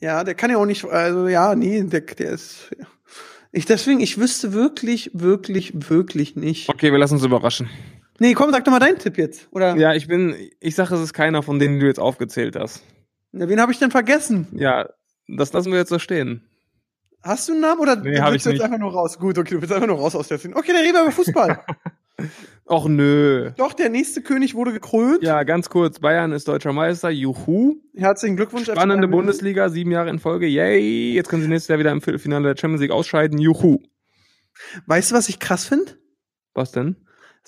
Ja, der kann ja auch nicht, also ja, nee, der, der ist. Ich deswegen, ich wüsste wirklich, wirklich, wirklich nicht. Okay, wir lassen uns überraschen. Nee, komm, sag doch mal deinen Tipp jetzt. Oder Ja, ich bin, ich sage, es ist keiner von denen, die du jetzt aufgezählt hast. Na, wen habe ich denn vergessen? Ja, das lassen wir jetzt so stehen. Hast du einen Namen oder Nee, willst ich du jetzt nicht. einfach nur raus? Gut, okay, du willst einfach nur raus aus der Szene. Okay, dann reden wir über Fußball. Och nö. Doch, der nächste König wurde gekrönt. Ja, ganz kurz. Bayern ist deutscher Meister. Juhu. Herzlichen Glückwunsch. Spannende. Bundesliga, sieben Jahre in Folge. Yay. Jetzt können sie nächstes Jahr wieder im Viertelfinale der Champions League ausscheiden. Juhu. Weißt du, was ich krass finde? Was denn?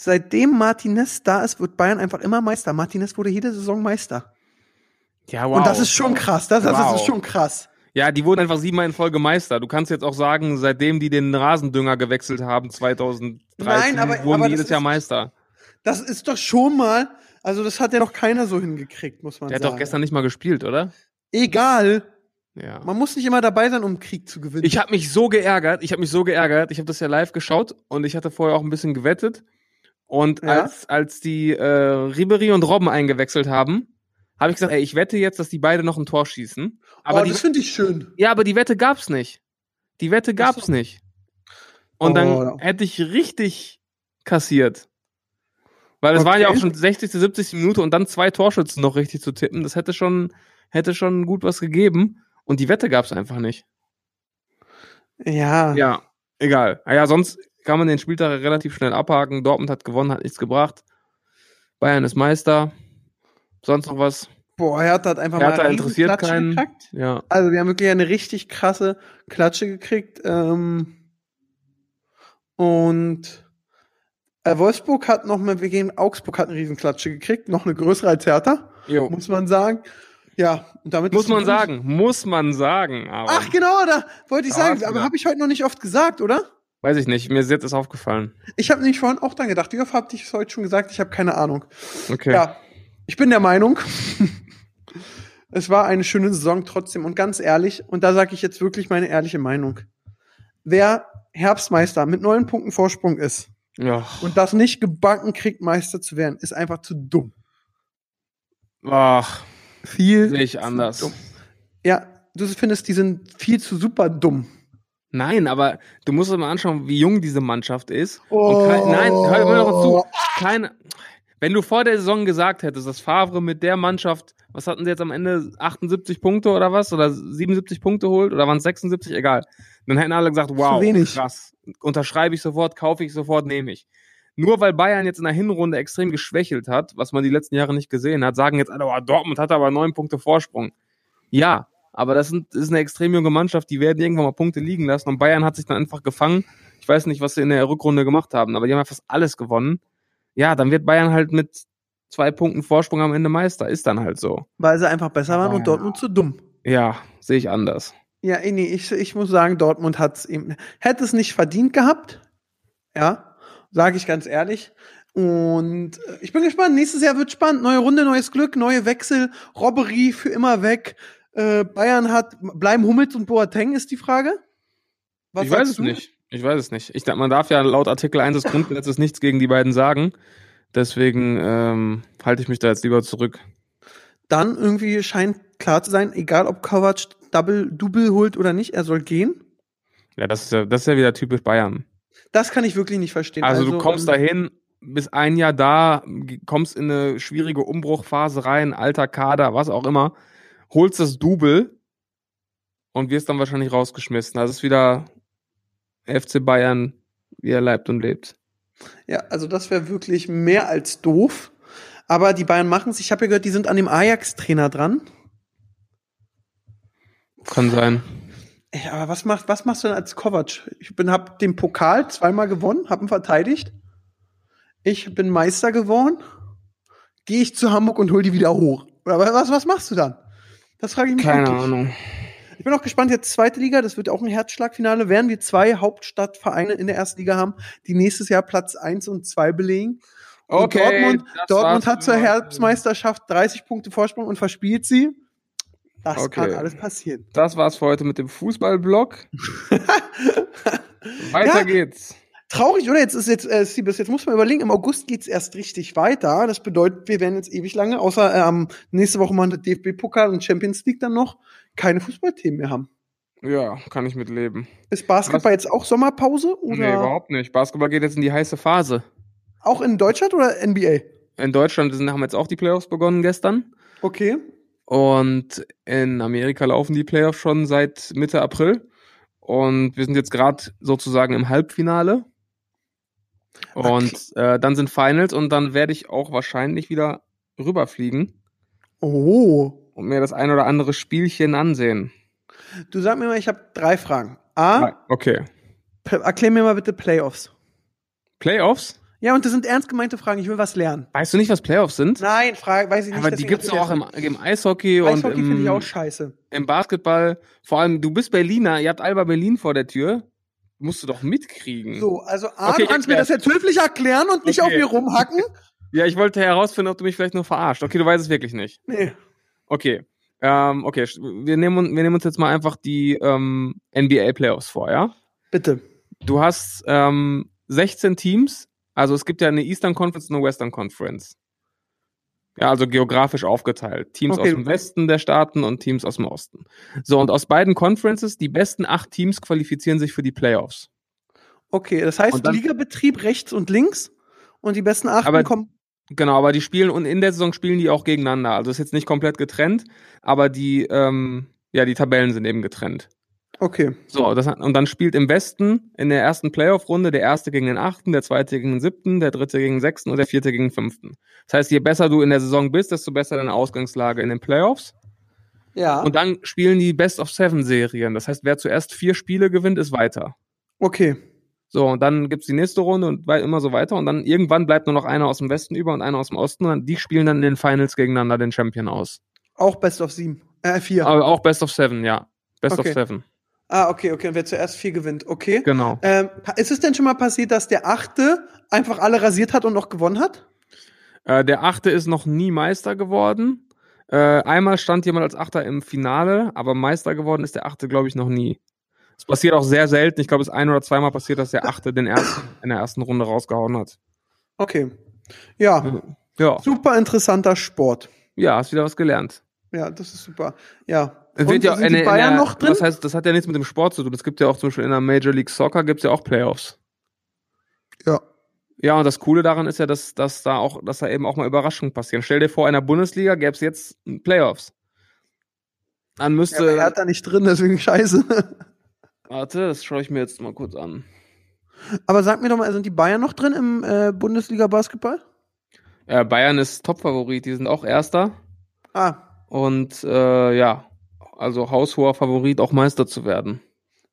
Seitdem Martinez da ist, wird Bayern einfach immer Meister. Martinez wurde jede Saison Meister. Ja, wow. Und das ist schon krass. Das, das Wow. ist schon krass. Ja, die wurden einfach siebenmal in Folge Meister. Du kannst jetzt auch sagen, seitdem die den Rasendünger gewechselt haben, 2013, Nein, aber- wurden aber jedes Jahr ist- Meister. Das ist doch schon mal, also das hat ja noch keiner so hingekriegt, muss man Der hat sagen. doch gestern nicht mal gespielt, oder? Egal. Ja. Man muss nicht immer dabei sein, um Krieg zu gewinnen. Ich habe mich so geärgert, ich habe mich so geärgert, ich habe das ja live geschaut und ich hatte vorher auch ein bisschen gewettet. Und Ja? als, als die äh, Ribery und Robben eingewechselt haben, habe ich gesagt, ey, ich wette jetzt, dass die beide noch ein Tor schießen. Aber oh, das finde ich schön. ja, aber die Wette gab's nicht. Die Wette gab's nicht. Und Oh. dann hätte ich richtig kassiert. Weil es waren ja Okay. auch schon 60. 70. Minute und dann zwei Torschützen noch richtig zu tippen. Das hätte schon, hätte schon gut was gegeben. Und die Wette gab's einfach nicht. Ja. Ja, egal. Ah Ja, sonst kann man den Spieltag relativ schnell abhaken. Dortmund hat gewonnen, hat nichts gebracht. Bayern ist Meister. Sonst noch was? Boah, Hertha hat einfach Hertha mal eine interessiert Riesenklatsche keinen. gekriegt. Ja. Also wir haben wirklich eine richtig krasse Klatsche gekriegt. Ähm, Und äh, Wolfsburg hat noch mal, wir gegen Augsburg hat eine Riesenklatsche gekriegt, noch eine größere als Hertha, Jo. muss man sagen. Ja, und damit Muss man sagen, muss man sagen. Aber Ach genau, da wollte ich sagen, aber habe ich heute noch nicht oft gesagt, oder? Weiß ich nicht, mir ist jetzt ist aufgefallen. Ich habe nämlich vorhin auch dran gedacht. Wie oft habe ich es heute schon gesagt? Ich habe keine Ahnung. Okay. Ja, ich bin der Meinung, es war eine schöne Saison trotzdem. Und ganz ehrlich, und da sage ich jetzt wirklich meine ehrliche Meinung. Wer Herbstmeister mit neun Punkten Vorsprung ist Ja. und das nicht gebacken kriegt, Meister zu werden, ist einfach zu dumm. Ach, Viel. sehe ich anders. dumm. Ja, du findest, die sind viel zu super dumm. Nein, aber du musst dir mal anschauen, wie jung diese Mannschaft ist. Oh. Kein, nein, hör mir doch zu. Keine, wenn du vor der Saison gesagt hättest, dass Favre mit der Mannschaft, was hatten sie jetzt am Ende, 78 Punkte oder was? Oder 77 Punkte holt? Oder waren es 76? Egal. Dann hätten alle gesagt, wow, wenig. krass. Unterschreibe ich sofort, kaufe ich sofort, nehme ich. Nur weil Bayern jetzt in der Hinrunde extrem geschwächelt hat, was man die letzten Jahre nicht gesehen hat, sagen jetzt alle, oh, Dortmund hat aber neun Punkte Vorsprung. Ja, aber das, sind, das ist eine extrem junge Mannschaft, die werden irgendwann mal Punkte liegen lassen und Bayern hat sich dann einfach gefangen. Ich weiß nicht, was sie in der Rückrunde gemacht haben, aber die haben ja fast alles gewonnen. Ja, dann wird Bayern halt mit zwei Punkten Vorsprung am Ende Meister. Ist dann halt so. Weil sie einfach besser waren und Ja. Dortmund zu dumm. Ja, sehe ich anders. Ja, eh, nee, ich, ich muss sagen, Dortmund hat's eben, hätte es nicht verdient gehabt. Ja, sage ich ganz ehrlich. Und äh, ich bin gespannt. Nächstes Jahr wird spannend. Neue Runde, neues Glück, neue Wechsel, Robbery für immer weg. Äh, Bayern hat, bleiben Hummels und Boateng, ist die Frage. Was ich weiß es du? nicht. Ich weiß es nicht. Ich, man darf ja laut Artikel 1 des Grundgesetzes nichts gegen die beiden sagen. Deswegen ähm, halte ich mich da jetzt lieber zurück. Dann irgendwie scheint klar zu sein, egal ob Kovac Double, Double holt oder nicht, er soll gehen. Ja, das ist ja, das ist ja wieder typisch Bayern. Das kann ich wirklich nicht verstehen. Also, du kommst ähm, dahin, bist ein Jahr da, kommst in eine schwierige Umbruchphase rein, alter Kader, was auch immer, holst das Double und wirst dann wahrscheinlich rausgeschmissen. Das ist wieder FC Bayern, wie er leibt und lebt. Ja, also das wäre wirklich mehr als doof. Aber die Bayern machen es. Ich habe ja gehört, die sind an dem Ajax-Trainer dran. Kann sein. Ey, aber was, macht, was machst du denn als Kovac? Ich bin, hab den Pokal zweimal gewonnen, hab ihn verteidigt. Ich bin Meister geworden. Gehe ich zu Hamburg und hol die wieder hoch. Oder was, was machst du dann? Das frage ich mich Keine wirklich. Ahnung. Ich bin auch gespannt, jetzt zweite Liga, das wird auch ein Herzschlagfinale. Werden wir zwei Hauptstadtvereine in der ersten Liga haben, die nächstes Jahr Platz 1 und 2 belegen. Und Okay, Dortmund, Dortmund hat zur. Herbstmeisterschaft 30 Punkte Vorsprung und verspielt sie. Das Okay. kann alles passieren. Das war's für heute mit dem Fußballblock. Weiter Ja. geht's. Traurig, oder? Jetzt ist jetzt, äh, Siebes, jetzt muss man überlegen, im August geht's erst richtig weiter. Das bedeutet, wir werden jetzt ewig lange, außer ähm, nächste Woche mal DFB-Pokal und Champions League dann noch, keine Fußballthemen mehr haben. Ja, kann ich mitleben. Ist Basketball jetzt auch Sommerpause? Oder Nee, überhaupt nicht. Basketball geht jetzt in die heiße Phase. auch in Deutschland oder NBA? In Deutschland sind, haben jetzt auch die Playoffs begonnen gestern. Okay. Und in Amerika laufen die Playoffs schon seit Mitte April. Und wir sind jetzt gerade sozusagen im Halbfinale. Und äh, dann sind Finals und dann werde ich auch wahrscheinlich wieder rüberfliegen Oh. und mir das ein oder andere Spielchen ansehen. Du sag mir mal, ich habe drei Fragen. A, Okay. p- erklär mir mal bitte Playoffs. Playoffs? Ja, und das sind ernst gemeinte Fragen. Ich will was lernen. Weißt du nicht, was Playoffs sind? Nein, Frage, weiß ich nicht. Aber die deswegen gibt's auch im, im Eishockey, mal. und Eishockey finde ich im, auch scheiße. im Basketball. Vor allem, du bist Berliner, ihr habt Alba Berlin vor der Tür. Musst du doch mitkriegen. So, also A, Okay, du kannst mir das jetzt höflich erklären und nicht Okay. auf mir rumhacken. Ja, ich wollte herausfinden, ob du mich vielleicht nur verarscht. Okay, du weißt es wirklich nicht. Nee. Okay. Ähm, okay, wir nehmen, uns- wir nehmen uns jetzt mal einfach die ähm, NBA Playoffs vor, ja? Bitte. Du hast ähm, 16 Teams, also es gibt ja eine Eastern Conference und eine Western Conference. Ja, also geografisch aufgeteilt. Teams Okay. aus dem Westen der Staaten und Teams aus dem Osten. So, und aus beiden Conferences, die besten acht Teams qualifizieren sich für die Playoffs. Okay, das heißt, dann- Ligabetrieb rechts und links und die besten Aber- kommen. Genau, aber die spielen und in der Saison spielen die auch gegeneinander. Also ist jetzt nicht komplett getrennt, aber die, ähm, ja, die Tabellen sind eben getrennt. Okay. So, das, und dann spielt im Westen in der ersten Playoff-Runde der erste gegen den achten, der zweite gegen den siebten, der dritte gegen den sechsten und der vierte gegen den fünften. Das heißt, je besser du in der Saison bist, desto besser deine Ausgangslage in den Playoffs. Ja. Und dann spielen die Best of Seven Serien. Das heißt, wer zuerst vier Spiele gewinnt, ist weiter. okay. So, und dann gibt's die nächste Runde und immer so weiter. Und dann irgendwann bleibt nur noch einer aus dem Westen über und einer aus dem Osten. Und die spielen dann in den Finals gegeneinander den Champion aus. Auch Best of sieben. Äh, vier. Aber auch Best of Seven, ja. Best Okay. of Seven. Ah, okay, okay. Und wer zuerst vier gewinnt. Okay. Genau. Ähm, ist es denn schon mal passiert, dass der Achte einfach alle rasiert hat und noch gewonnen hat? Äh, der Achte ist noch nie Meister geworden. Äh, einmal stand jemand als Achter im Finale, aber Meister geworden ist der Achte, glaube ich, noch nie. Es passiert auch sehr selten. Ich glaube, es ist ein oder zweimal passiert, dass der Achte den ersten in der ersten Runde rausgehauen hat. Okay. Ja, Ja, super interessanter Sport. ja, hast wieder was gelernt. Ja, das ist super. Ja. Es wird ja sind in, die in Bayern der, noch drin? Das heißt, das hat ja nichts mit dem Sport zu tun. Es gibt ja auch zum Beispiel in der Major League Soccer gibt's ja auch Playoffs. Ja. Ja, und das Coole daran ist ja, dass, dass da auch, dass da eben auch mal Überraschungen passieren. Stell dir vor, in der Bundesliga gäbe es jetzt Playoffs. Dann Ja, müsste. aber er hat da nicht drin, deswegen scheiße. warte, das schaue ich mir jetzt mal kurz an. Aber sag mir doch mal, sind die Bayern noch drin im äh, Bundesliga-Basketball? Ja, Bayern ist Topfavorit, die sind auch Erster. Ah, Und äh, ja, also haushoher Favorit, auch Meister zu werden.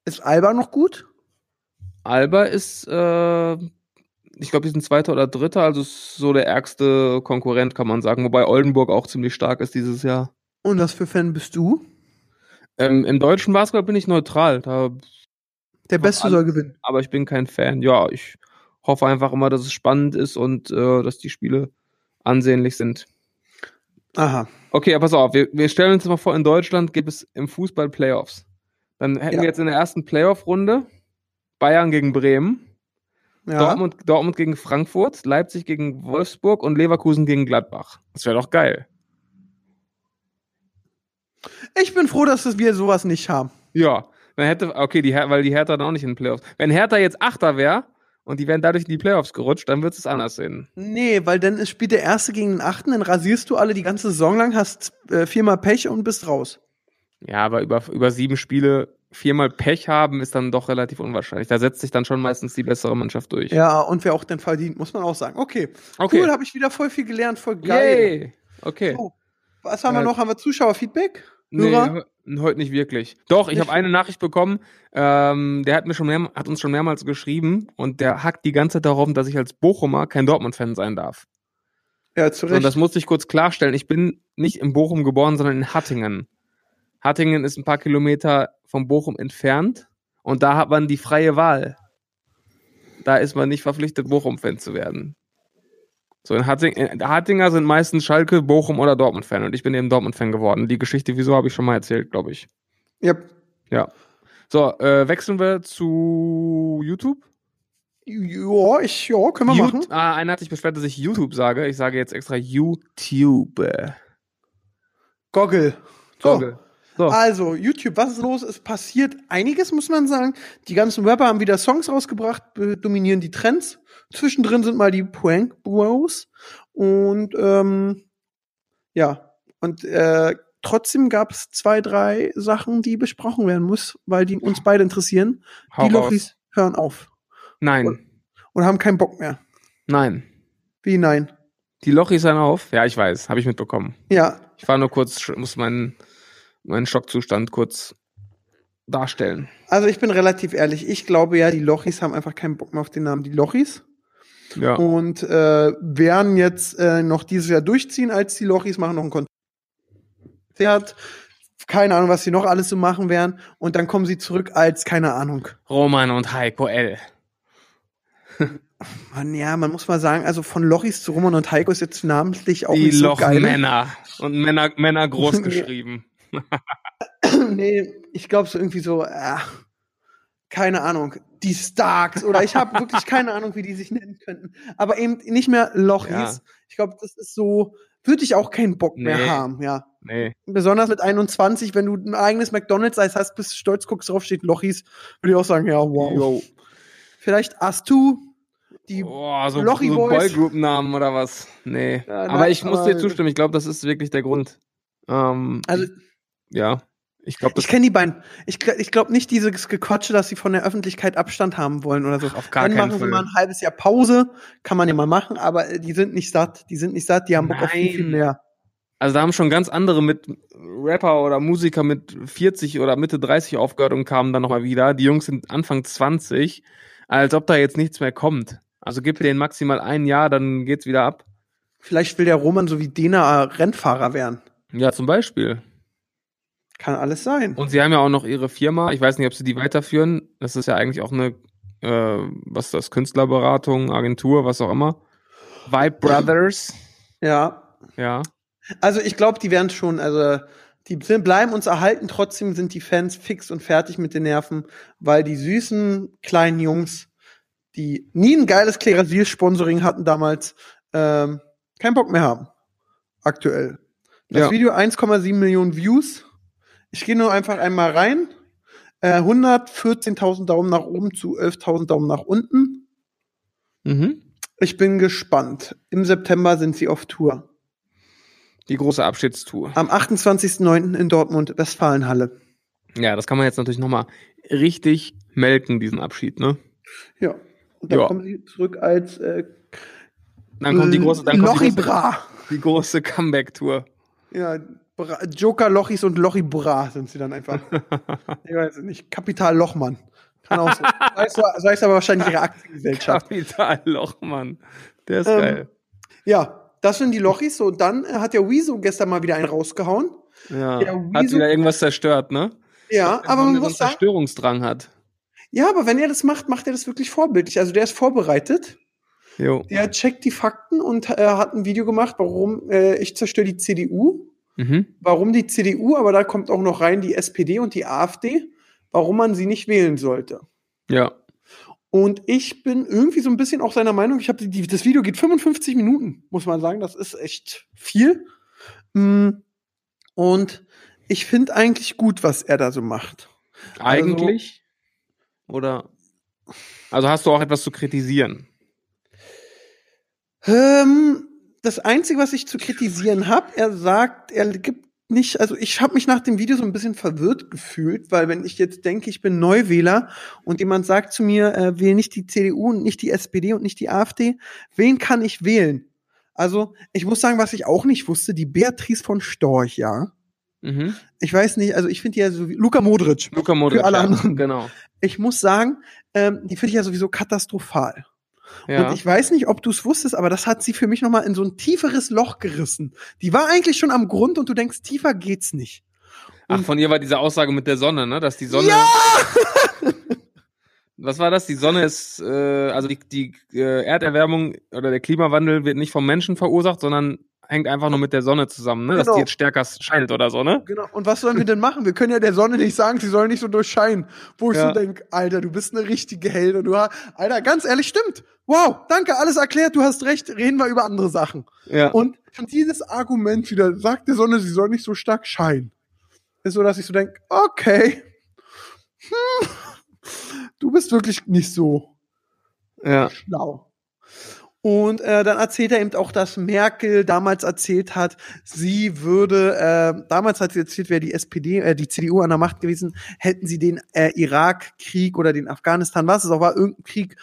ist Alba noch gut? Alba ist, äh, ich glaube, die sind Zweiter oder Dritter, also ist so der ärgste Konkurrent, kann man sagen. Wobei Oldenburg auch ziemlich stark ist dieses Jahr. Und was für Fan bist du? Ähm, Im deutschen Basketball bin ich neutral, da, Der Beste alle- soll gewinnen. aber ich bin kein Fan. Ja, ich hoffe einfach immer, dass es spannend ist und äh, dass die Spiele ansehnlich sind. Aha. Okay, aber pass auf, wir, wir stellen uns mal vor, in Deutschland gibt es im Fußball Playoffs. Dann hätten Ja. wir jetzt in der ersten Playoff-Runde Bayern gegen Bremen, Ja. Dortmund, Dortmund gegen Frankfurt, Leipzig gegen Wolfsburg und Leverkusen gegen Gladbach. Das wäre doch geil. Ich bin froh, dass wir sowas nicht haben. Ja, dann hätte, okay, die, weil die Hertha dann auch nicht in den Playoffs. Wenn Hertha jetzt Achter wäre und die wären dadurch in die Playoffs gerutscht, dann wird es anders sehen. Nee, weil dann spielt der Erste gegen den Achten, dann rasierst du alle die ganze Saison lang, hast äh, viermal Pech und bist raus. Ja, aber über, über sieben Spiele viermal Pech haben, ist dann doch relativ unwahrscheinlich. Da setzt sich dann schon meistens die bessere Mannschaft durch. Ja, und wer auch denn verdient, muss man auch sagen. Okay, Okay. cool, habe ich wieder voll viel gelernt, voll geil. Yay. Okay. So, was haben wir Äh, noch? Haben wir Zuschauerfeedback? Nee, Hörer? he- heute nicht wirklich. Doch, ich habe eine Nachricht bekommen. Ähm, der hat mir schon mehr, hat uns schon mehrmals geschrieben und der hackt die ganze Zeit darum, dass ich als Bochumer kein Dortmund-Fan sein darf. Ja, zu Und Recht. das musste ich kurz klarstellen. Ich bin nicht in Bochum geboren, sondern in Hattingen. Hattingen ist ein paar Kilometer von Bochum entfernt und da hat man die freie Wahl. Da ist man nicht verpflichtet, Bochum-Fan zu werden. So, in Hatting, äh, Hattinger sind meistens Schalke, Bochum oder Dortmund-Fan und ich bin eben Dortmund-Fan geworden. Die Geschichte, wieso, habe ich schon mal erzählt, glaube ich. ja. Ja. So, äh, wechseln wir zu YouTube. ja, ich, ja, können wir machen. Yout- Ah, einer hat sich beschwert, dass ich YouTube sage. Ich sage jetzt extra YouTube. Goggle. So. Goggle. So. Also, YouTube, was ist los? Es passiert einiges, muss man sagen. Die ganzen Rapper haben wieder Songs rausgebracht, dominieren die Trends. Zwischendrin sind mal die Prank Bros. Und ähm, ja, und äh, trotzdem gab es zwei, drei Sachen, die besprochen werden muss, weil die uns beide interessieren. Hau die. Lochis hören auf Nein. und haben keinen Bock mehr. Nein. Wie nein? Die Lochis hören auf. Ja, ich weiß. Habe ich mitbekommen. Ja, Ich war nur kurz, muss meinen, meinen Schockzustand kurz darstellen. also ich bin relativ ehrlich. Ich glaube ja, die Lochis haben einfach keinen Bock mehr auf den Namen die Lochis. Ja. und äh, werden jetzt äh, noch dieses Jahr durchziehen als die Lochis, machen noch ein Konzert. Keine Ahnung, was sie noch alles so machen werden. Und dann kommen sie zurück als, keine Ahnung. Roman und Heiko L. Man, ja, man muss mal sagen, also von Lochis zu Roman und Heiko ist jetzt namentlich auch Die nicht so geil. Lochmänner. Und Männer, Männer groß geschrieben. nee, ich glaube so irgendwie so, äh, keine Ahnung, die Starks oder ich habe wirklich keine Ahnung, wie die sich nennen könnten. Aber eben nicht mehr Lochis. Ja. Ich glaube, das ist so, würde ich auch keinen Bock mehr Nee. haben, ja. Nee. Besonders mit 21, wenn du ein eigenes McDonalds-Eis hast, bist du stolz, guckst drauf, steht Lochis, würde ich auch sagen, ja, wow. Yo. Vielleicht Astu, die, Boah, so, Lochi so. Boygroup-Namen oder was? Nee. Ja, aber nein, ich muss aber- dir zustimmen. Ich glaube, das ist wirklich der Grund. Ähm, also ja. Ich glaube, das ich kenne die beiden. Ich, ich glaube nicht dieses Gequatsche, dass sie von der Öffentlichkeit Abstand haben wollen oder so. auf gar Dann keinen machen sie Fall. mal ein halbes Jahr Pause, kann man ja mal machen, aber äh, die sind nicht satt. Die sind nicht satt, die haben Bock auf viel, viel Nein. mehr. Also da haben schon ganz andere mit Rapper oder Musiker mit 40 oder Mitte 30 aufgehört und kamen dann nochmal wieder. Die Jungs sind Anfang 20. als ob da jetzt nichts mehr kommt. Also gib denen maximal ein Jahr, dann geht's wieder ab. Vielleicht will der Roman so wie Dena Rennfahrer werden. Ja, zum Beispiel. Kann alles sein. Und sie haben ja auch noch ihre Firma. Ich weiß nicht, ob sie die weiterführen. Das ist ja eigentlich auch eine, äh, was ist das, Künstlerberatung, Agentur, was auch immer. Vibe Brothers. Ja. Ja. Also ich glaube, die werden schon, also die bleiben uns erhalten, trotzdem sind die Fans fix und fertig mit den Nerven, weil die süßen kleinen Jungs, die nie ein geiles Klerasil-Sponsoring hatten damals, ähm, keinen Bock mehr haben. Aktuell. Das Ja. Video 1,7 Millionen Views. Ich gehe nur einfach einmal rein. Äh, 114.000 Daumen nach oben zu 11.000 Daumen nach unten. Mhm. Ich bin gespannt. Im September sind sie auf Tour. Die große Abschiedstour. Am 28.09. in Dortmund, Westfalenhalle. Ja, das kann man jetzt natürlich nochmal richtig melken, diesen Abschied, ne? Ja. Und dann Ja. kommen sie zurück als äh, Dann kommt die große, dann kommt die große, Bra. die große Comeback-Tour. Ja, Bra Joker Lochis und Lochi Bra sind sie dann einfach. ich weiß es nicht. Kapital Lochmann. Kann auch so. Sei so es aber wahrscheinlich ihre Aktiengesellschaft. Kapital Lochmann. Der ist Ähm, geil. Ja, das sind die Lochis. So, dann hat der Wieso gestern mal wieder einen rausgehauen. Ja. Hat wieder irgendwas zerstört, ne? Ja, aber man muss sagen, Zerstörungsdrang hat. ja, aber wenn er das macht, macht er das wirklich vorbildlich. Also der ist vorbereitet. Jo. Der checkt die Fakten und äh, hat ein Video gemacht, warum äh, ich zerstöre die CDU. Mhm. Warum die CDU, aber da kommt auch noch rein die SPD und die AfD, warum man sie nicht wählen sollte. Ja. Und ich bin irgendwie so ein bisschen auch seiner Meinung. Ich habe das Video geht 55 Minuten, muss man sagen. Das ist echt viel. Mm, Und ich finde eigentlich gut, was er da so macht. Eigentlich? Oder? Also hast du auch etwas zu kritisieren? Ähm, das Einzige, was ich zu kritisieren habe, er sagt, er gibt nicht, also ich habe mich nach dem Video so ein bisschen verwirrt gefühlt, weil wenn ich jetzt denke, ich bin Neuwähler und jemand sagt zu mir, äh, wähle nicht die CDU und nicht die SPD und nicht die AfD, wen kann ich wählen? Also ich muss sagen, was ich auch nicht wusste, die Beatrice von Storch, ja. Mhm. Ich weiß nicht, also ich finde die ja so wie Luka Modric. Luka Modric. Für alle ja. anderen. Genau. Ich muss sagen, ähm, die finde ich ja sowieso katastrophal. Ja. Und ich weiß nicht, ob du es wusstest, aber das hat sie für mich nochmal in so ein tieferes Loch gerissen. Die war eigentlich schon am Grund und du denkst, tiefer geht's nicht. Ach, von ihr war diese Aussage mit der Sonne, ne? Dass die Sonne. Ja! Was war das? Die Sonne ist, äh, also die, die äh, Erderwärmung oder der Klimawandel wird nicht vom Menschen verursacht, sondern hängt einfach nur mit der Sonne zusammen, ne? Dass Genau. die jetzt stärker scheint oder so, ne? Genau. Und was sollen wir denn machen? Wir können ja der Sonne nicht sagen, sie soll nicht so durchscheinen. Wo ich Ja. so denke, Alter, du bist eine richtige Heldin. Du, ha- Alter, ganz ehrlich, stimmt. Wow, danke, alles erklärt, du hast recht, reden wir über andere Sachen. Ja. Und schon dieses Argument wieder, sagt die Sonne, sie soll nicht so stark scheinen. Ist so, dass ich so denke, okay. Hm, du bist wirklich nicht so ja. schlau. Und äh, dann erzählt er eben auch, dass Merkel damals erzählt hat, sie würde, äh, damals hat sie erzählt, wäre die SPD, äh, die CDU an der Macht gewesen, hätten sie den äh, Irakkrieg oder den Afghanistan, was es auch war, irgendeinen Krieg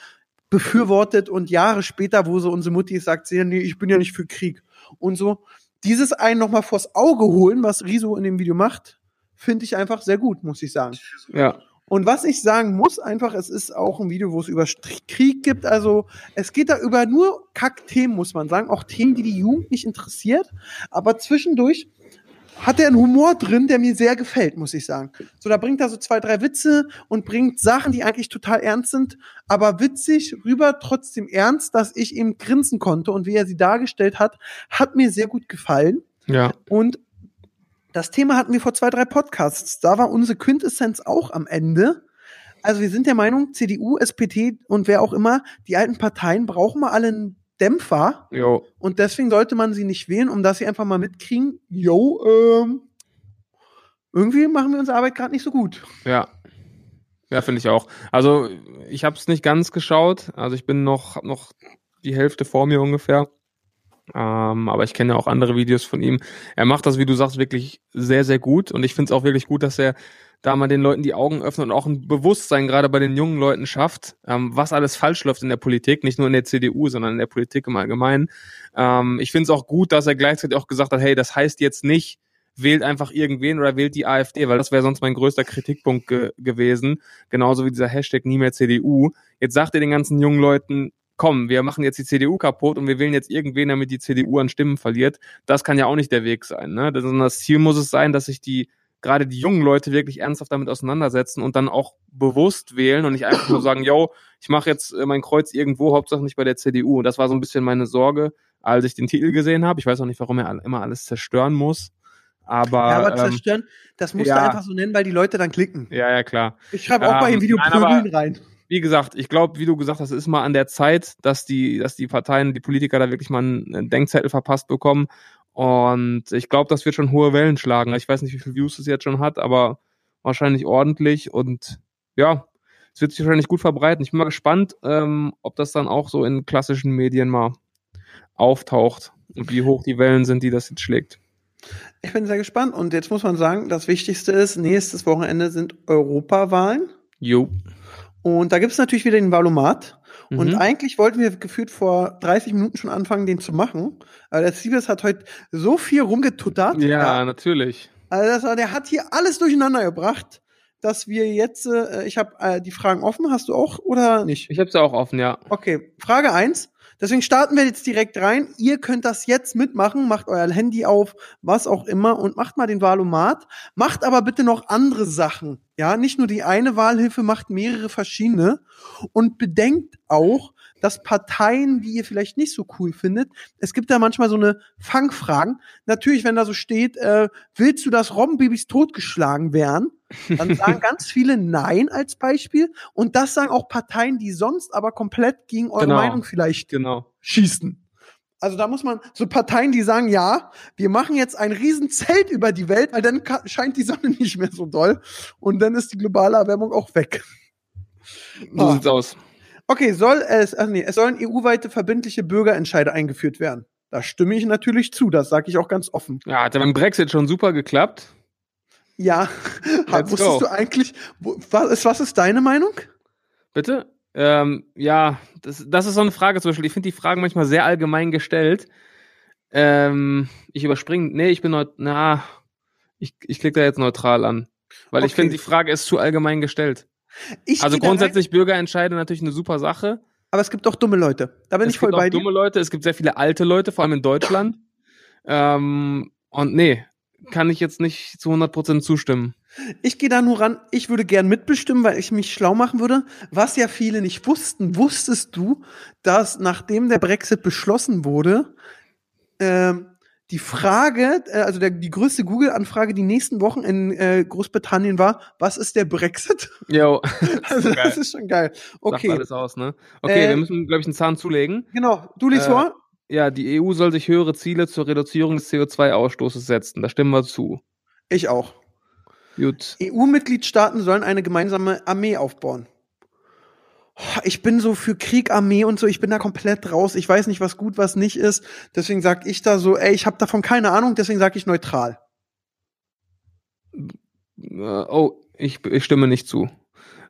befürwortet und Jahre später, wo so unsere Mutti sagt, sie, nee, ich bin ja nicht für Krieg. Und so, dieses einen nochmal vors Auge holen, was Riso in dem Video macht, finde ich einfach sehr gut, muss ich sagen. Ja. Und was ich sagen muss, einfach, es ist auch ein Video, wo es über Krieg gibt. Also es geht da über nur Kackthemen, muss man sagen. Auch Themen, die die Jugend nicht interessiert. Aber zwischendurch hat er einen Humor drin, der mir sehr gefällt, muss ich sagen. So, da bringt er so zwei, drei Witze und bringt Sachen, die eigentlich total ernst sind, aber witzig rüber, trotzdem ernst, dass ich ihm grinsen konnte. Und wie er sie dargestellt hat, hat mir sehr gut gefallen. Ja. Und das Thema hatten wir vor zwei, drei Podcasts. Da war unsere Quintessenz auch am Ende. Also wir sind der Meinung, CDU, SPD und wer auch immer, die alten Parteien brauchen mal alle einen Dämpfer. Jo. Und deswegen sollte man sie nicht wählen, um dass sie einfach mal mitkriegen, yo, ähm, irgendwie machen wir unsere Arbeit gerade nicht so gut. Ja. Ja, finde ich auch. Also, ich habe es nicht ganz geschaut. Also, ich bin noch, hab noch die Hälfte vor mir ungefähr. Ähm, aber ich kenne ja auch andere Videos von ihm. Er macht das, wie du sagst, wirklich sehr, sehr gut. Und ich finde es auch wirklich gut, dass er da mal den Leuten die Augen öffnet und auch ein Bewusstsein gerade bei den jungen Leuten schafft, ähm, was alles falsch läuft in der Politik, nicht nur in der CDU, sondern in der Politik im Allgemeinen. Ähm, ich finde es auch gut, dass er gleichzeitig auch gesagt hat, hey, das heißt jetzt nicht, wählt einfach irgendwen oder wählt die AfD, weil das wäre sonst mein größter Kritikpunkt ge gewesen. Genauso wie dieser Hashtag nie mehr CDU. Jetzt sagt ihr den ganzen jungen Leuten, komm, wir machen jetzt die CDU kaputt und wir wählen jetzt irgendwen, damit die CDU an Stimmen verliert. Das kann ja auch nicht der Weg sein. Ne? Das, das Ziel muss es sein, dass sich die gerade die jungen Leute wirklich ernsthaft damit auseinandersetzen und dann auch bewusst wählen und nicht einfach nur sagen, yo, ich mache jetzt äh, mein Kreuz irgendwo, Hauptsache nicht bei der CDU. Und das war so ein bisschen meine Sorge, als ich den Titel gesehen habe. Ich weiß auch nicht, warum er immer alles zerstören muss. Aber, ja, aber ähm, zerstören, das musst ja. du einfach so nennen, weil die Leute dann klicken. ja, ja, klar. Ich schreibe auch bei Ähm, dem Video nein, Prügeln rein. Wie gesagt, ich glaube, wie du gesagt hast, es ist mal an der Zeit, dass die, dass die Parteien, die Politiker da wirklich mal einen Denkzettel verpasst bekommen. Und ich glaube, das wird schon hohe Wellen schlagen. Ich weiß nicht, wie viele Views es jetzt schon hat, aber wahrscheinlich ordentlich. Und ja, es wird sich wahrscheinlich gut verbreiten. Ich bin mal gespannt, ähm, ob das dann auch so in klassischen Medien mal auftaucht und wie hoch die Wellen sind, die das jetzt schlägt. Ich bin sehr gespannt. Und jetzt muss man sagen, das Wichtigste ist, nächstes Wochenende sind Europawahlen. Jo. Und da gibt es natürlich wieder den Valomat. Und Mhm. eigentlich wollten wir gefühlt vor 30 Minuten schon anfangen, den zu machen. Aber der Siebes hat heute so viel rumgetuttert. Ja, natürlich. Also das, der hat hier alles durcheinander gebracht, dass wir jetzt, äh, ich habe äh, die Fragen offen, hast du auch oder nicht? Ich habe ja auch offen, ja. Okay, Frage eins. Deswegen starten wir jetzt direkt rein. Ihr könnt das jetzt mitmachen, macht euer Handy auf, was auch immer und macht mal den Wahlomat. Macht aber bitte noch andere Sachen. Ja, nicht nur die eine Wahlhilfe, macht mehrere verschiedene. Und bedenkt auch, dass Parteien, die ihr vielleicht nicht so cool findet, es gibt da manchmal so eine Fangfragen. Natürlich, wenn da so steht, äh, willst du, dass Robbenbabys totgeschlagen werden? Dann sagen ganz viele Nein als Beispiel. Und das sagen auch Parteien, die sonst aber komplett gegen eure Genau. Meinung vielleicht Genau. schießen. Also da muss man so Parteien, die sagen, ja, wir machen jetzt ein Riesenzelt über die Welt, weil dann scheint die Sonne nicht mehr so doll und dann ist die globale Erwärmung auch weg. So Ah. sieht's aus. Okay, soll es, also nee, es sollen EU-weite verbindliche Bürgerentscheide eingeführt werden. Da stimme ich natürlich zu, das sage ich auch ganz offen. Ja, hat ja beim Brexit schon super geklappt. Ja, Let's wusstest go. du eigentlich, was, ist, was ist deine Meinung? Bitte? Ähm, ja, das, das ist so eine Frage zum Beispiel. Ich finde die Fragen manchmal sehr allgemein gestellt. Ähm, ich überspringe, nee, ich bin neut, na, ich, ich klicke da jetzt neutral an. Weil ich Okay. finde, die Frage ist zu allgemein gestellt. Ich Also grundsätzlich Bürgerentscheide natürlich eine super Sache. aber es gibt auch dumme Leute. Da bin es ich voll gibt auch bei dir. dumme Leute, es gibt sehr viele alte Leute, vor allem in Deutschland. Ähm, und nee, kann ich jetzt nicht zu 100% zustimmen. Ich gehe da nur ran, ich würde gern mitbestimmen, weil ich mich schlau machen würde. Was ja viele nicht wussten, wusstest du, dass nachdem der Brexit beschlossen wurde, ähm, die Frage, äh, also der, die größte Google-Anfrage die nächsten Wochen in äh, Großbritannien war, was ist der Brexit? Jo, Also geil. das ist schon geil. sagt Okay, alles aus, ne? Okay, Äh, wir müssen, glaube ich, einen Zahn zulegen. genau. Du liest Äh, vor? Ja, die EU soll sich höhere Ziele zur Reduzierung des CO2-Ausstoßes setzen. Da stimmen wir zu. Ich auch. Gut. EU-Mitgliedstaaten sollen eine gemeinsame Armee aufbauen. Oh, Ich bin so für Krieg, Armee und so, ich bin da komplett raus. Ich weiß nicht, was gut, was nicht ist. Deswegen sag ich da so, ey, ich habe davon keine Ahnung, deswegen sage ich neutral. Äh, oh, ich, ich stimme nicht zu.